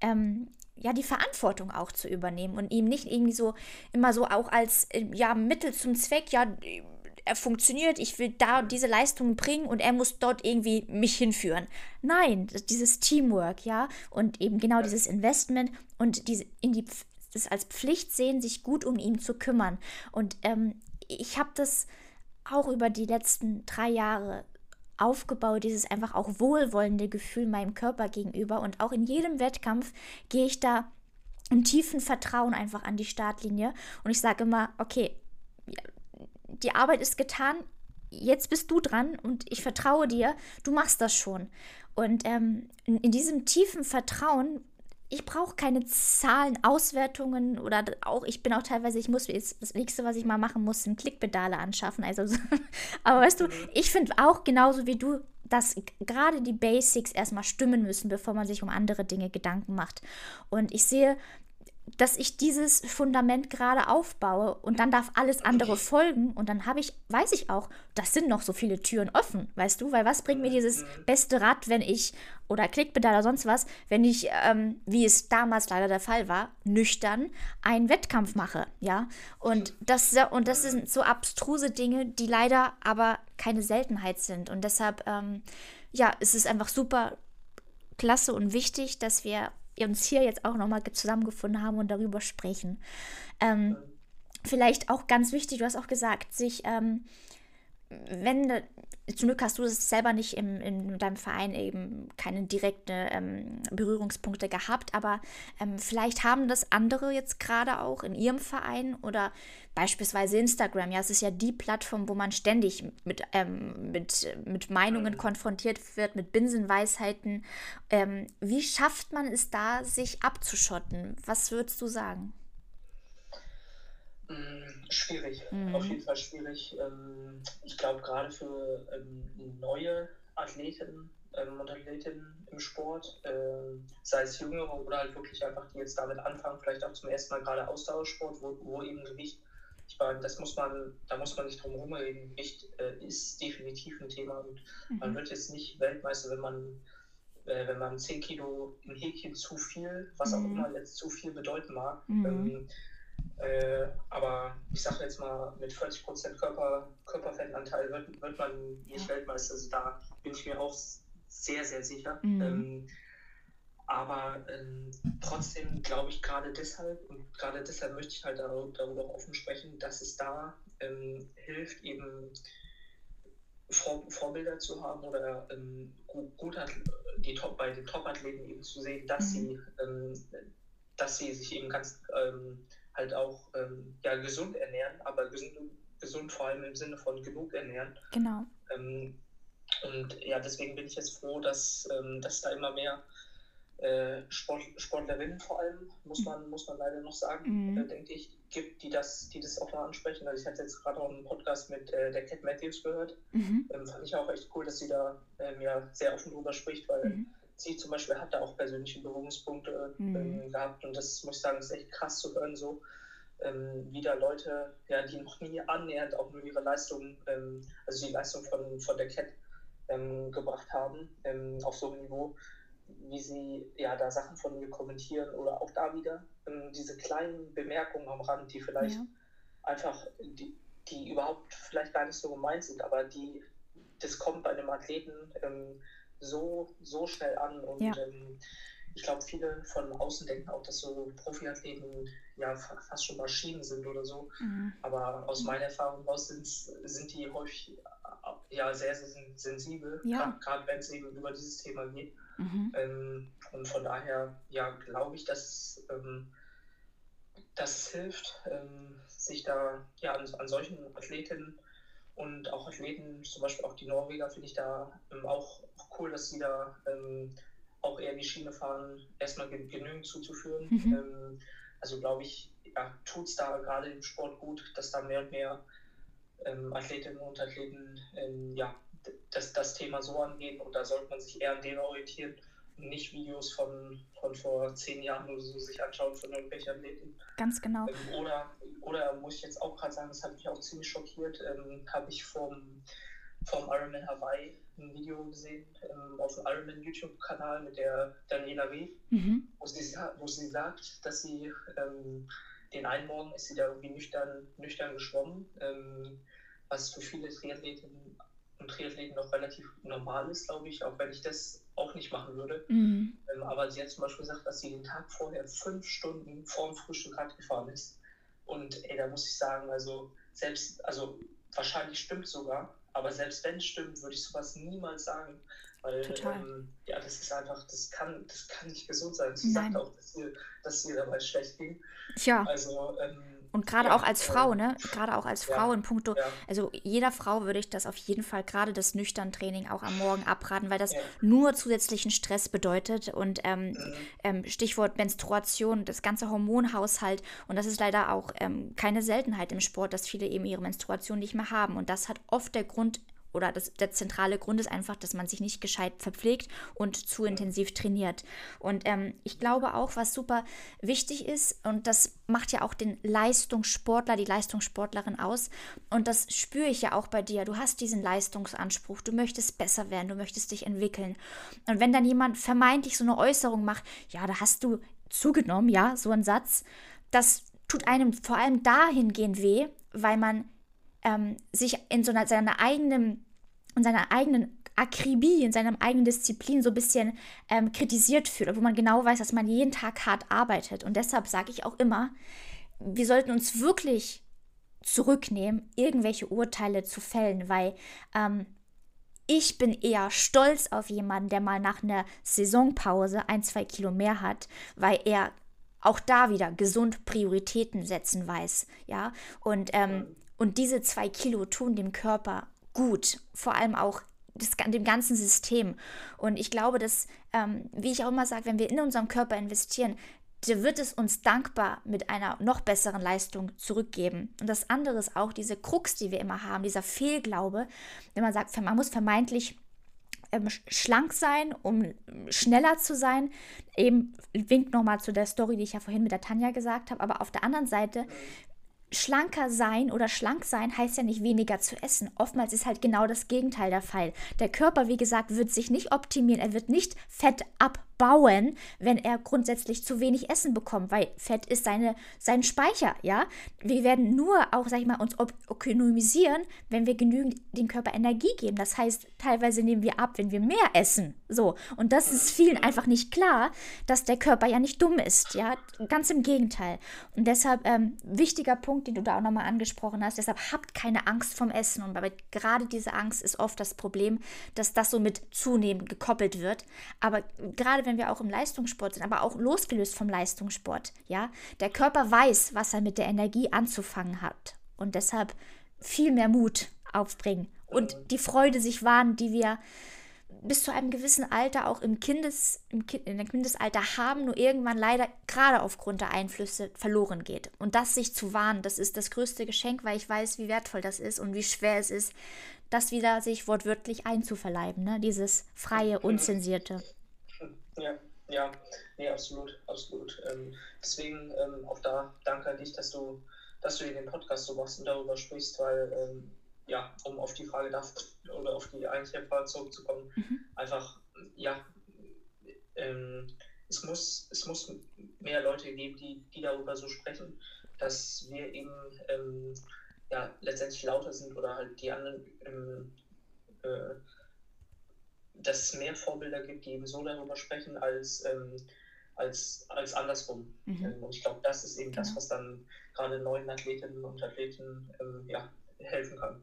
ähm, ja, die Verantwortung auch zu übernehmen und ihm nicht irgendwie so immer so auch als äh, ja, Mittel zum Zweck, ja, er funktioniert, ich will da diese Leistungen bringen und er muss dort irgendwie mich hinführen. Nein, dieses Teamwork, ja, und eben genau dieses Investment und diese in die das als Pflicht sehen, sich gut um ihn zu kümmern. Und ähm, ich habe das auch über die letzten drei Jahre aufgebaut, dieses einfach auch wohlwollende Gefühl meinem Körper gegenüber. Und auch in jedem Wettkampf gehe ich da im tiefen Vertrauen einfach an die Startlinie. Und ich sage immer, okay, die Arbeit ist getan, jetzt bist du dran und ich vertraue dir, du machst das schon. Und ähm, in, in diesem tiefen Vertrauen ich brauche keine Zahlen, Auswertungen oder auch, ich bin auch teilweise, ich muss, das nächste, was ich mal machen muss, sind Klickpedale anschaffen. Also, [laughs] aber weißt du, ich finde auch genauso wie du, dass gerade die Basics erstmal stimmen müssen, bevor man sich um andere Dinge Gedanken macht. Und ich sehe dass ich dieses Fundament gerade aufbaue und dann darf alles andere folgen und dann habe ich, weiß ich auch, das sind noch so viele Türen offen, weißt du, weil was bringt mir dieses beste Rad, wenn ich oder Klickpedal oder sonst was, wenn ich, ähm, wie es damals leider der Fall war, nüchtern einen Wettkampf mache, ja? Und das und das sind so abstruse Dinge, die leider aber keine Seltenheit sind. Und deshalb ähm, ja, es ist einfach super klasse und wichtig, dass wir uns hier jetzt auch nochmal zusammengefunden haben und darüber sprechen. Ähm, vielleicht auch ganz wichtig, du hast auch gesagt, sich, ähm, wenn, zum Glück hast du es selber nicht im, in deinem Verein eben keine direkten ähm, Berührungspunkte gehabt, aber ähm, vielleicht haben das andere jetzt gerade auch in ihrem Verein oder beispielsweise Instagram. Ja, es ist ja die Plattform, wo man ständig mit, ähm, mit, mit Meinungen konfrontiert wird, mit Binsenweisheiten. Ähm, wie schafft man es da, sich abzuschotten? Was würdest du sagen? Mm, schwierig, mhm. auf jeden Fall schwierig. Ähm, ich glaube, gerade für ähm, neue Athleten ähm, und Athletinnen im Sport, sei es jüngere oder halt wirklich einfach, die jetzt damit anfangen, vielleicht auch zum ersten Mal gerade Ausdauersport, wo, wo eben Gewicht, ich meine, das muss man, da muss man nicht drum herum reden, Gewicht äh, ist definitiv ein Thema und mhm. man wird jetzt nicht Weltmeister, wenn man äh, wenn man 10 Kilo im Häkchen zu viel, was auch mhm. immer jetzt zu viel bedeuten mag, mhm. ähm, äh, aber ich sage jetzt mal, mit 40% Körper, Körperfettanteil wird, wird man nicht ja. Weltmeister. Also da bin ich mir auch sehr, sehr sicher. Mhm. Ähm, Aber ähm, trotzdem glaube ich gerade deshalb, und gerade deshalb möchte ich halt darüber offen sprechen, dass es da ähm, hilft, eben Vor Vorbilder zu haben oder ähm, gut, gut hat, die Top, bei den Top-Athleten eben zu sehen, dass mhm. sie ähm, dass sie sich eben ganz ähm, halt auch ähm, ja, gesund ernähren, aber gesund, gesund vor allem im Sinne von genug ernähren. Genau. Ähm, und ja, deswegen bin ich jetzt froh, dass, ähm, dass da immer mehr äh, Sport, Sportlerinnen vor allem, muss man, muss man leider noch sagen, mhm. äh, denke ich, gibt, die das, die das auch da ansprechen. Also ich hatte jetzt gerade auch einen Podcast mit äh, der Cat Matthews gehört. Mhm. Ähm, fand ich auch echt cool, dass sie da ähm, ja, sehr offen drüber spricht, weil mhm. Sie zum Beispiel hat da auch persönliche Berührungspunkte mhm. ähm, gehabt und das muss ich sagen, ist echt krass zu hören so. Ähm, wieder Leute, ja, die noch nie annähernd auch nur ihre Leistung, ähm, also die Leistung von, von der Cat ähm, gebracht haben, ähm, auf so einem Niveau, wie sie ja da Sachen von mir kommentieren oder auch da wieder ähm, diese kleinen Bemerkungen am Rand, die vielleicht ja. einfach, die, die überhaupt vielleicht gar nicht so gemeint sind, aber die, das kommt bei einem Athleten so, so schnell an und ja. ähm, ich glaube, viele von außen denken auch, dass so Profiathleten ja fast schon Maschinen sind oder so. Mhm. Aber aus meiner Erfahrung raus sind, sind die häufig ja, sehr, sehr sensibel, ja. gerade wenn es eben über dieses Thema geht. Mhm. Ähm, und von daher, ja, glaube ich, dass, ähm, dass es hilft, ähm, sich da ja, an, an, solchen Athletinnen und auch Athleten, zum Beispiel auch die Norweger, finde ich da ähm, auch, auch, cool, dass sie da ähm, auch eher die Schiene fahren, erstmal genügend zuzuführen. Mhm. Ähm, also glaube ich, ja, tut es da gerade im Sport gut, dass da mehr und mehr Athletinnen und Athleten ja, das, das Thema so angehen und da sollte man sich eher an dem orientieren nicht Videos von, von vor zehn Jahren oder so sich anschauen von irgendwelchen Athleten. Ganz genau. Ähm, oder, oder muss ich jetzt auch gerade sagen, das hat mich auch ziemlich schockiert, ähm, habe ich vom, vom Ironman Hawaii ein Video gesehen ähm, auf dem Ironman YouTube-Kanal mit der Daniela W., mhm. wo, sie, wo sie sagt, dass sie ähm, den einen Morgen ist sie da irgendwie nüchtern, nüchtern geschwommen, ähm, was für viele Triathleten und Triathleten noch relativ normal ist, glaube ich, auch wenn ich das auch nicht machen würde. Mhm. Ähm, aber sie hat zum Beispiel gesagt, dass sie den Tag vorher fünf Stunden vorm Frühstück Rad gefahren ist. Und ey, da muss ich sagen, also selbst, also wahrscheinlich stimmt sogar, aber selbst wenn es stimmt, würde ich sowas niemals sagen. Weil ähm, ja, das ist einfach, das kann, das kann nicht gesund sein. Sie Nein. sagt auch, dass ihr, dass ihr dabei schlecht ging. Tja. Also ähm, und gerade ja, auch als Frau, ne? Gerade auch als Frau ja, in puncto, ja. also jeder Frau würde ich das auf jeden Fall, gerade das nüchtern Training auch am Morgen abraten, weil das nur zusätzlichen Stress bedeutet. Und ähm, mhm. ähm, Stichwort Menstruation, das ganze Hormonhaushalt. Und das ist leider auch ähm, keine Seltenheit im Sport, dass viele eben ihre Menstruation nicht mehr haben. Und das hat oft der Grund oder das, der zentrale Grund ist einfach, dass man sich nicht gescheit verpflegt und zu intensiv trainiert. Und ähm, ich glaube auch, was super wichtig ist, und das macht ja auch den Leistungssportler, die Leistungssportlerin aus, und das spüre ich ja auch bei dir. Du hast diesen Leistungsanspruch, du möchtest besser werden, du möchtest dich entwickeln. Und wenn dann jemand vermeintlich so eine Äußerung macht, ja, da hast du zugenommen, ja, so ein Satz, das tut einem vor allem dahingehend weh, weil man ähm, sich in so einer, seiner eigenen, in seiner eigenen Akribie, in seiner eigenen Disziplin so ein bisschen ähm, kritisiert fühlt, obwohl man genau weiß, dass man jeden Tag hart arbeitet. Und deshalb sage ich auch immer, wir sollten uns wirklich zurücknehmen, irgendwelche Urteile zu fällen, weil ähm, ich bin eher stolz auf jemanden, der mal nach einer Saisonpause ein, zwei Kilo mehr hat, weil er auch da wieder gesund Prioritäten setzen weiß, ja. Und ähm, und diese zwei Kilo tun dem Körper gut, vor allem auch das, dem ganzen System. Und ich glaube, dass, ähm, wie ich auch immer sage, wenn wir in unserem Körper investieren, der wird es uns dankbar mit einer noch besseren Leistung zurückgeben. Und das andere ist auch diese Krux, die wir immer haben, dieser Fehlglaube, wenn man sagt, man muss vermeintlich ähm, schlank sein, um schneller zu sein. Eben winkt nochmal zu der Story, die ich ja vorhin mit der Tanja gesagt habe. Aber auf der anderen Seite schlanker sein oder schlank sein heißt ja nicht weniger zu essen. Oftmals ist halt genau das Gegenteil der Fall. Der Körper, wie gesagt, wird sich nicht optimieren, er wird nicht Fett abbauen wenn er grundsätzlich zu wenig Essen bekommt, weil Fett ist seine, sein Speicher, ja. Wir werden nur auch, sag ich mal, uns ökonomisieren, wenn wir genügend dem Körper Energie geben. Das heißt, teilweise nehmen wir ab, wenn wir mehr essen. So. Und das ist vielen einfach nicht klar, dass der Körper ja nicht dumm ist, ja. Ganz im Gegenteil. Und deshalb, ähm, wichtiger Punkt, den du da auch nochmal angesprochen hast, deshalb habt keine Angst vom Essen. Und gerade diese Angst ist oft das Problem, dass das so mit zunehmend gekoppelt wird. Aber gerade wenn wir auch im Leistungssport sind, aber auch losgelöst vom Leistungssport, ja, der Körper weiß, was er mit der Energie anzufangen hat. Und deshalb viel mehr Mut aufbringen und die Freude sich wahren, die wir bis zu einem gewissen Alter auch im, Kindes, im kind, in der Kindesalter haben, nur irgendwann leider gerade aufgrund der Einflüsse verloren geht. Und das sich zu wahren, das ist das größte Geschenk, weil ich weiß, wie wertvoll das ist und wie schwer es ist, das wieder sich wortwörtlich einzuverleiben, ne? dieses freie, unzensierte. Ja, ja, nee, absolut, absolut. Ähm, deswegen ähm, auch da danke an dich, dass du, dass du in den Podcast so machst und darüber sprichst, weil ähm, ja, um auf die Frage darf, oder auf die eigentliche Frage zurückzukommen, mhm. einfach, ja, ähm, es, muss, es muss mehr Leute geben, die, die darüber so sprechen, dass wir eben ähm, ja, letztendlich lauter sind oder halt die anderen, ähm, äh, dass es mehr Vorbilder gibt, die eben so darüber sprechen, als, ähm, als, als andersrum. Mhm. Ähm, und ich glaube, das ist eben genau. das, was dann gerade neuen Athletinnen und Athleten ähm, ja, helfen kann.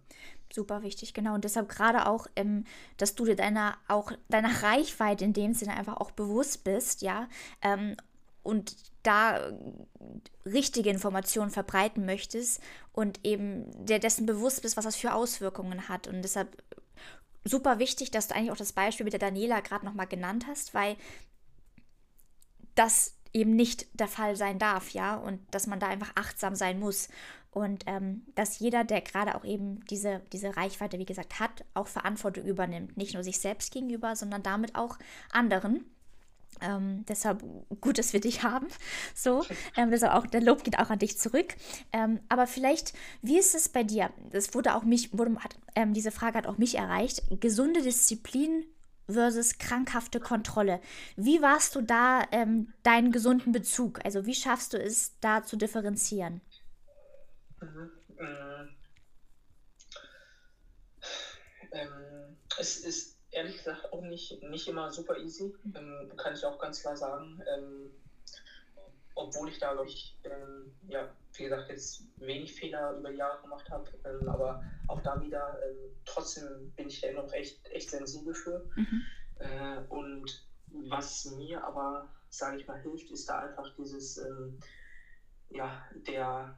Super wichtig, genau. Und deshalb gerade auch, ähm, dass du dir deiner auch deiner Reichweite in dem Sinne einfach auch bewusst bist, ja, ähm, und da richtige Informationen verbreiten möchtest und eben dir dessen bewusst bist, was das für Auswirkungen hat. Und deshalb super wichtig, dass du eigentlich auch das Beispiel mit der Daniela gerade nochmal genannt hast, weil das eben nicht der Fall sein darf, ja, und dass man da einfach achtsam sein muss. Und ähm, dass jeder, der gerade auch eben diese, diese Reichweite, wie gesagt, hat, auch Verantwortung übernimmt. Nicht nur sich selbst gegenüber, sondern damit auch anderen. Ähm, deshalb gut, dass wir dich haben. [laughs] So, ähm, deshalb auch der Lob geht auch an dich zurück. Ähm, aber vielleicht, wie ist es bei dir? Das wurde auch mich, wurde, hat, ähm, diese Frage hat auch mich erreicht. Gesunde Disziplin versus krankhafte Kontrolle. Wie warst du da ähm, deinen gesunden Bezug? Also wie schaffst du es, da zu differenzieren? Mhm. Ähm, es ist ehrlich gesagt auch nicht, nicht immer super easy, ähm, kann ich auch ganz klar sagen. Ähm, obwohl ich da, glaube ich, ähm, ja, wie gesagt, jetzt wenig Fehler über Jahre gemacht habe, ähm, aber auch da wieder, ähm, trotzdem bin ich da immer noch echt, echt sensibel für. Mhm. Äh, und was mir aber, sage ich mal, hilft, ist da einfach dieses, ähm, ja, der,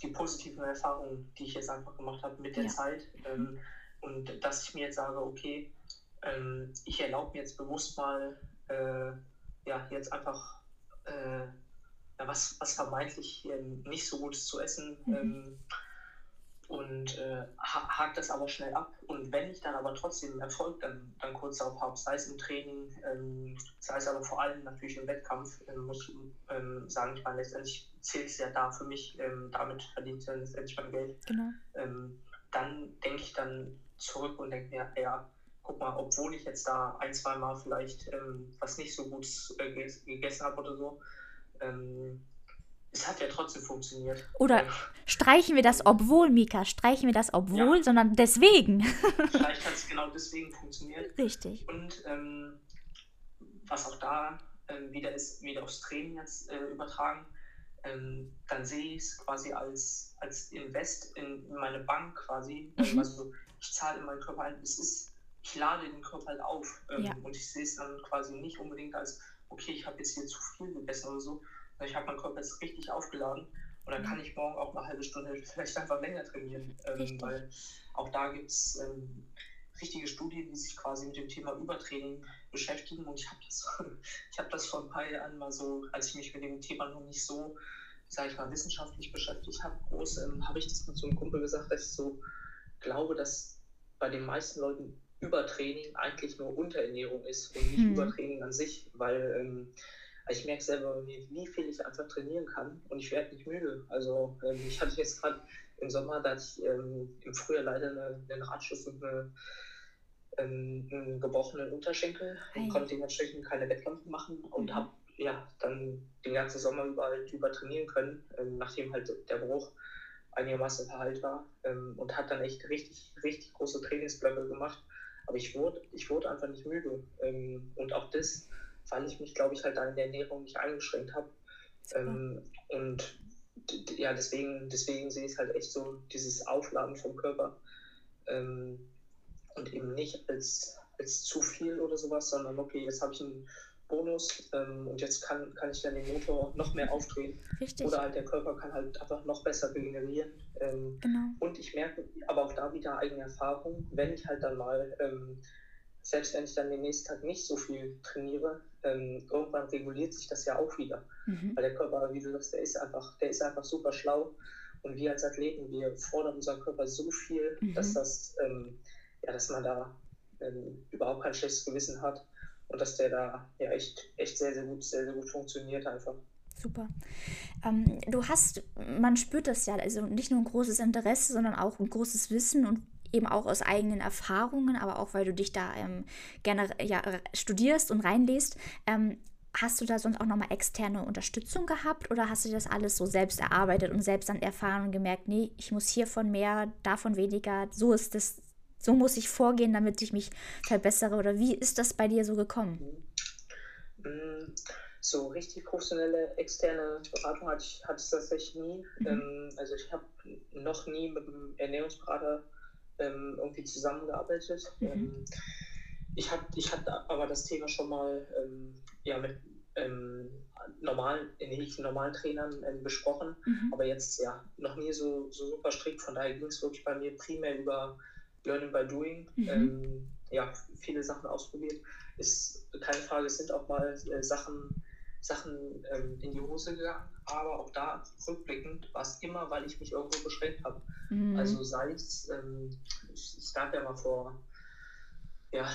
die positiven Erfahrungen, die ich jetzt einfach gemacht habe mit der ja. Zeit. Mhm und dass ich mir jetzt sage, okay, ähm, ich erlaube mir jetzt bewusst mal, äh, ja, jetzt einfach äh, ja, was, was vermeintlich nicht so Gutes zu essen mhm. ähm, und äh, hakt das aber schnell ab. Und wenn ich dann aber trotzdem Erfolg dann, dann kurz darauf habe, sei es im Training, ähm, sei es aber vor allem natürlich im Wettkampf, ähm, muss ich ähm, sagen, ich meine, letztendlich zählt es ja da für mich, ähm, damit verdient dann letztendlich mein Geld. Genau. Ähm, dann denke ich dann zurück und denke mir, ja, guck mal, obwohl ich jetzt da ein, zwei Mal vielleicht ähm, was nicht so gut äh, gegessen habe oder so, ähm, es hat ja trotzdem funktioniert. Oder streichen wir das obwohl, Mika, streichen wir das obwohl, ja. sondern deswegen. Vielleicht hat es genau deswegen funktioniert. Richtig. Und ähm, was auch da äh, wieder ist, wieder aufs Training jetzt äh, übertragen, ähm, dann sehe ich es quasi als, als Invest in meine Bank quasi. Mhm. Also ich zahle in meinen Körper ein, es ist, ich lade den Körper halt auf. Ähm, ja. Und ich sehe es dann quasi nicht unbedingt als, okay, ich habe jetzt hier zu viel gegessen oder so, sondern ich habe meinen Körper jetzt richtig aufgeladen. Und dann kann ich morgen auch eine halbe Stunde [laughs] vielleicht einfach länger trainieren. Ähm, weil auch da gibt es ähm, richtige Studien, die sich quasi mit dem Thema Übertraining beschäftigen. Und ich habe das, [laughs] hab das vor ein paar Jahren mal so, als ich mich mit dem Thema noch nicht so, sage ich mal, wissenschaftlich beschäftigt habe, groß, ähm, habe ich das mit so einem Kumpel gesagt, dass ich so glaube, dass bei den meisten Leuten Übertraining eigentlich nur Unterernährung ist und nicht hm. Übertraining an sich, weil ähm, ich merke selber, wie viel ich einfach trainieren kann und ich werde nicht müde. Also ähm, ich hatte jetzt gerade im Sommer, da hatte ich ähm, im Frühjahr leider eine, einen Radschuss und eine ähm, einen gebrochenen Unterschenkel und konnte dementsprechend keine Wettkämpfe machen und mhm. habe ja dann den ganzen Sommer überall halt über trainieren können, ähm, nachdem halt der Bruch einigermaßen verheilt war ähm, und hat dann echt richtig, richtig große Trainingsblöcke gemacht. Aber ich wurde, ich wurde einfach nicht müde. Ähm, und auch das, weil ich mich, glaube ich, halt da in der Ernährung nicht eingeschränkt habe. Ähm, und ja, deswegen, deswegen sehe ich es halt echt so, dieses Aufladen vom Körper. Ähm, und eben nicht als, als zu viel oder sowas, sondern okay, jetzt habe ich einen Bonus ähm, und jetzt kann, kann ich dann den Motor noch mehr aufdrehen. Richtig. Oder halt der Körper kann halt einfach noch besser regenerieren. Ähm, genau. Und ich merke aber auch da wieder eigene Erfahrung, wenn ich halt dann mal, ähm, selbst wenn ich dann den nächsten Tag nicht so viel trainiere, ähm, irgendwann reguliert sich das ja auch wieder. Mhm. Weil der Körper, wie du sagst, der ist einfach, der ist einfach super schlau. Und wir als Athleten, wir fordern unseren Körper so viel, mhm. dass das, ähm, ja, dass man da ähm, überhaupt kein schlechtes Gewissen hat und dass der da ja echt, echt sehr, sehr gut, sehr, sehr gut funktioniert einfach. Super. Ähm, du hast, man spürt das ja, also nicht nur ein großes Interesse, sondern auch ein großes Wissen und eben auch aus eigenen Erfahrungen, aber auch weil du dich da ähm, gerne ja, studierst und reinliest. Ähm, hast du da sonst auch nochmal externe Unterstützung gehabt oder hast du das alles so selbst erarbeitet und selbst dann erfahren und gemerkt, nee, ich muss hiervon mehr, davon weniger, so ist das so muss ich vorgehen, damit ich mich verbessere? Oder wie ist das bei dir so gekommen? Mm, so richtig professionelle externe Beratung hatte ich, hatte ich tatsächlich nie. Mhm. Ähm, also ich habe noch nie mit einem Ernährungsberater ähm, irgendwie zusammengearbeitet. Mhm. Ähm, ich, hab, ich hatte aber das Thema schon mal ja, mit normalen, normalen Trainern ähm, besprochen, mhm. aber jetzt ja noch nie so, so super strikt. Von daher ging es wirklich bei mir primär über Learning by Doing. Mhm. Ähm, ja, viele Sachen ausprobiert. Ist keine Frage, es sind auch mal äh, Sachen, Sachen ähm, in die Hose gegangen, aber auch da rückblickend war es immer, weil ich mich irgendwo beschränkt habe. Mhm. Also sei es, ähm, es gab ja mal vor, ja,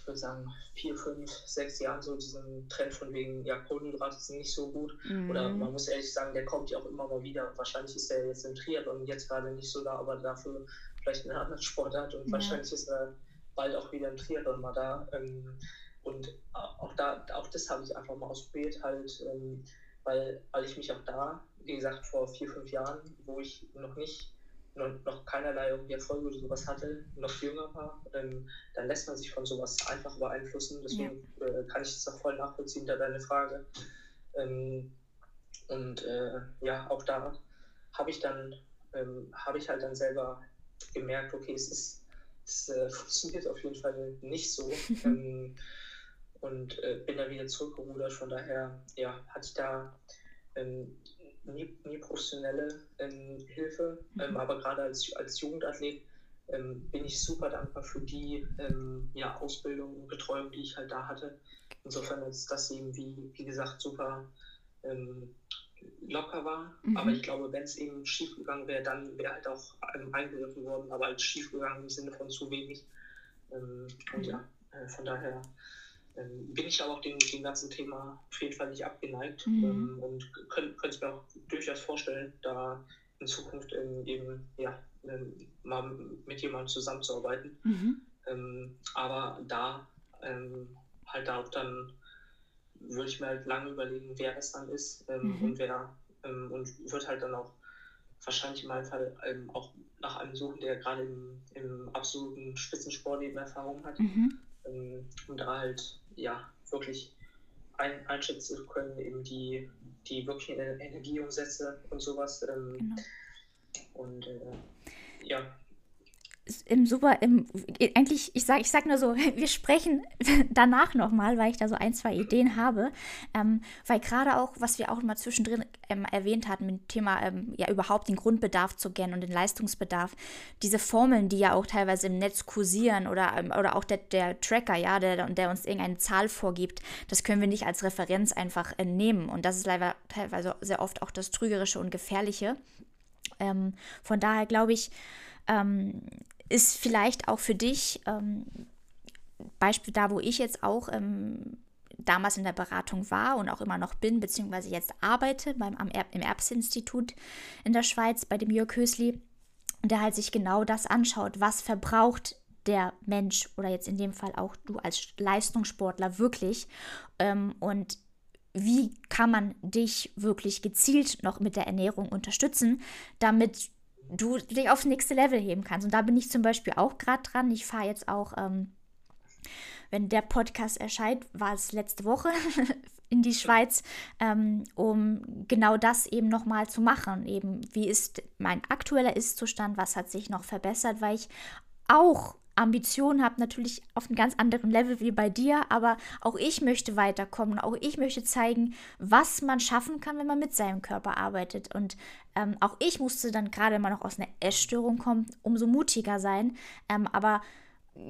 ich würde sagen, vier, fünf, sechs Jahren so diesen Trend von wegen, ja, Kohlenhydrate sind nicht so gut. Mhm. Oder man muss ehrlich sagen, der kommt ja auch immer mal wieder. Wahrscheinlich ist der jetzt im Triathlon jetzt gerade nicht so da, aber dafür vielleicht in einer anderen Sportart und ja. wahrscheinlich ist er bald auch wieder im Triathlon mal da. Ähm, und auch da, auch das habe ich einfach mal ausprobiert, halt, ähm, weil, weil ich mich auch da, wie gesagt, vor vier, fünf Jahren, wo ich noch nicht, noch, noch keinerlei irgendwie Erfolge oder sowas hatte, noch jünger war, ähm, dann lässt man sich von sowas einfach beeinflussen. Deswegen ja. äh, kann ich das auch voll nachvollziehen, da deine Frage. Ähm, und äh, ja, auch da habe ich dann, ähm, habe ich halt dann selber gemerkt, okay, es ist, es äh, [laughs] funktioniert auf jeden Fall nicht so. [laughs] ähm, und äh, bin dann wieder zurückgerudert. Von daher, ja, hatte ich da ähm, nie, nie, professionelle ähm, Hilfe. Ähm, mhm. aber gerade als, als Jugendathlet ähm, bin ich super dankbar für die ähm, ja, Ausbildung und Betreuung, die ich halt da hatte. Insofern ist das eben, wie, wie gesagt, super locker war. Mhm. Aber ich glaube, wenn es eben schief gegangen wäre, dann wäre halt auch eingegriffen worden, aber halt schief gegangen im Sinne von zu wenig. Ähm, und ja, äh, von daher ähm, bin ich aber auch dem, dem ganzen Thema auf jeden Fall nicht abgeneigt mhm. ähm, und könnte könnt mir auch durchaus vorstellen, da in Zukunft ähm, eben ja, ähm, mal mit jemandem zusammenzuarbeiten. Mhm. Ähm, aber da halt auch dann würde ich mir halt lange überlegen, wer es dann ist ähm, mhm. und wer ähm, und würde halt dann auch wahrscheinlich in meinem Fall ähm, auch nach einem suchen, der gerade im, im absoluten Spitzensport eben Erfahrung hat, mhm. ähm, um da halt ja wirklich ein, einschätzen zu können, eben die, die wirklichen Energieumsätze und sowas. Ähm, genau. Und äh, ja, im super, im, eigentlich, ich sage ich sag nur so, [laughs] wir sprechen [laughs] danach nochmal, weil ich da so ein, zwei Ideen habe. Ähm, weil gerade auch, was wir auch mal zwischendrin ähm, erwähnt hatten, mit dem Thema ähm, ja überhaupt den Grundbedarf zu kennen und den Leistungsbedarf, diese Formeln, die ja auch teilweise im Netz kursieren oder, ähm, oder auch der, der Tracker, ja, der, der uns irgendeine Zahl vorgibt, das können wir nicht als Referenz einfach entnehmen. Und das ist leider teilweise sehr oft auch das Trügerische und Gefährliche. Ähm, von daher glaube ich, ähm, ist vielleicht auch für dich, ähm, Beispiel da, wo ich jetzt auch ähm, damals in der Beratung war und auch immer noch bin, beziehungsweise jetzt arbeite beim, am im Erbsinstitut in der Schweiz bei dem Jörg Hösli, der halt sich genau das anschaut, was verbraucht der Mensch oder jetzt in dem Fall auch du als Leistungssportler wirklich? Ähm, und wie kann man dich wirklich gezielt noch mit der Ernährung unterstützen, damit du dich aufs nächste Level heben kannst? Und da bin ich zum Beispiel auch gerade dran. Ich fahre jetzt auch, ähm, wenn der Podcast erscheint, war es letzte Woche [laughs] in die Schweiz, ähm, um genau das eben nochmal zu machen. Eben, wie ist mein aktueller Ist-Zustand, was hat sich noch verbessert, weil ich auch Ambitionen habe, natürlich auf einem ganz anderen Level wie bei dir, aber auch ich möchte weiterkommen, auch ich möchte zeigen, was man schaffen kann, wenn man mit seinem Körper arbeitet. Und ähm, auch ich musste dann gerade mal noch aus einer Essstörung kommen, umso mutiger sein. Ähm, aber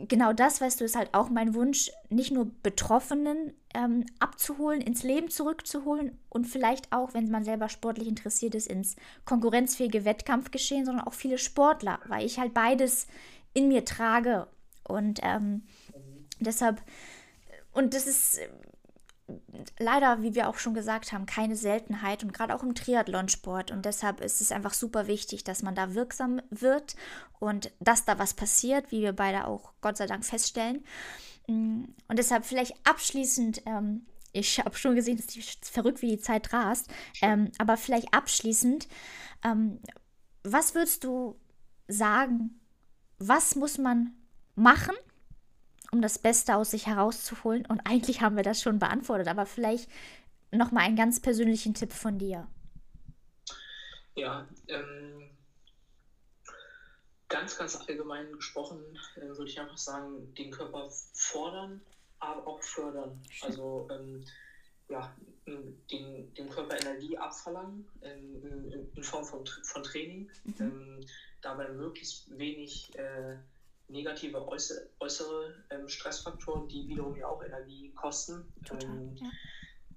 genau das, weißt du, ist halt auch mein Wunsch, nicht nur Betroffenen ähm, abzuholen, ins Leben zurückzuholen und vielleicht auch, wenn man selber sportlich interessiert ist, ins konkurrenzfähige Wettkampfgeschehen, sondern auch viele Sportler, weil ich halt beides in mir trage. Und ähm, deshalb, und das ist leider, wie wir auch schon gesagt haben, keine Seltenheit und gerade auch im Triathlonsport. Und deshalb ist es einfach super wichtig, dass man da wirksam wird und dass da was passiert, wie wir beide auch Gott sei Dank feststellen. Mm, und deshalb vielleicht abschließend, ähm, ich habe schon gesehen, dass die verrückt wie die Zeit rast, ähm, aber vielleicht abschließend, ähm, was würdest du sagen, was muss man machen, um das Beste aus sich herauszuholen. Und eigentlich haben wir das schon beantwortet, aber vielleicht nochmal einen ganz persönlichen Tipp von dir. Ja, ähm, ganz, ganz allgemein gesprochen äh, würde ich einfach sagen, den Körper fordern, aber auch fördern. Also ähm, ja, den, dem Körper Energie abverlangen ähm, in, in, Form von, von Training, mhm. ähm, dabei möglichst wenig äh, negative äußere, äußere ähm, Stressfaktoren, die wiederum ja auch Energie kosten. Total, ähm, ja.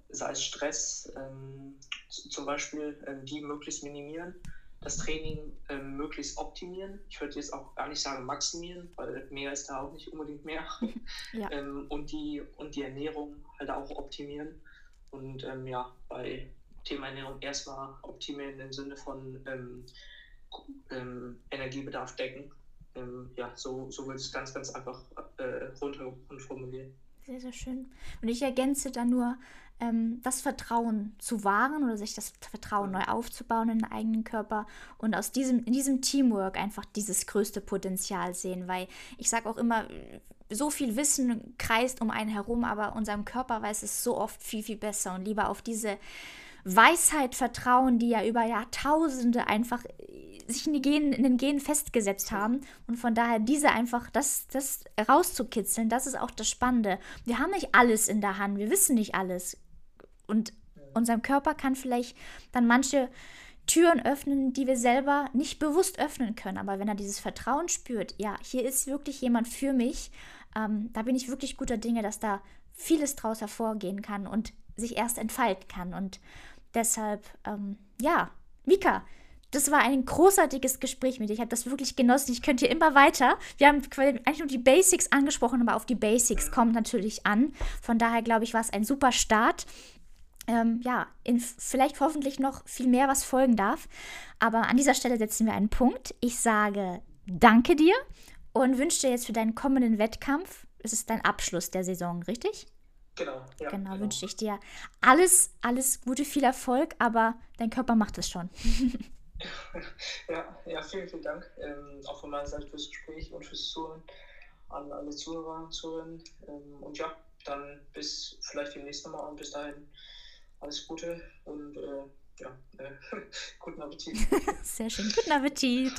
Sei es Stress, ähm, zum Beispiel, ähm, die möglichst minimieren, das Training ähm, möglichst optimieren. Ich würde jetzt auch gar nicht sagen maximieren, weil mehr ist da auch nicht unbedingt mehr. [laughs] ja. Und, die, und die Ernährung halt auch optimieren. Und ja, bei Thema Ernährung erstmal optimieren im Sinne von Energiebedarf decken ähm, ja, so, so würde ich es ganz, ganz einfach äh, runter und formulieren. Sehr, sehr schön. Und ich ergänze da nur, ähm, das Vertrauen zu wahren oder sich das Vertrauen neu aufzubauen in den eigenen Körper und aus diesem, in diesem Teamwork einfach dieses größte Potenzial sehen, weil ich sage auch immer, so viel Wissen kreist um einen herum, aber unserem Körper weiß es so oft viel, viel besser und lieber auf diese Weisheit vertrauen, die ja über Jahrtausende einfach sich in, Gen, in den Genen festgesetzt haben. Und von daher diese einfach, das, das rauszukitzeln, das ist auch das Spannende. Wir haben nicht alles in der Hand, wir wissen nicht alles. Und unserem Körper kann vielleicht dann manche Türen öffnen, die wir selber nicht bewusst öffnen können. Aber wenn er dieses Vertrauen spürt, ja, hier ist wirklich jemand für mich, ähm, da bin ich wirklich guter Dinge, dass da vieles draus hervorgehen kann und sich erst entfalten kann. Und deshalb, ähm, ja, Mika, das war ein großartiges Gespräch mit dir. Ich habe das wirklich genossen. Ich könnte hier immer weiter. Wir haben eigentlich nur die Basics angesprochen, aber auf die Basics kommt natürlich an. Von daher glaube ich, war es ein super Start. Ähm, ja, in vielleicht hoffentlich noch viel mehr, was folgen darf. Aber an dieser Stelle setzen wir einen Punkt. Ich sage danke dir und wünsche dir jetzt für deinen kommenden Wettkampf, es ist dein Abschluss der Saison, richtig? Genau, ja. Genau, genau. wünsche ich dir alles, alles Gute, viel Erfolg, aber dein Körper macht es schon. [laughs] Ja, ja, vielen, vielen Dank. Ähm, auch von meiner Seite fürs Gespräch und fürs Zuhören an alle Zuhörer und Zuhörerinnen. Ähm, und ja, dann bis vielleicht demnächst nochmal und bis dahin alles Gute und äh, ja, äh, [laughs] guten Appetit. [laughs] Sehr schön, guten Appetit.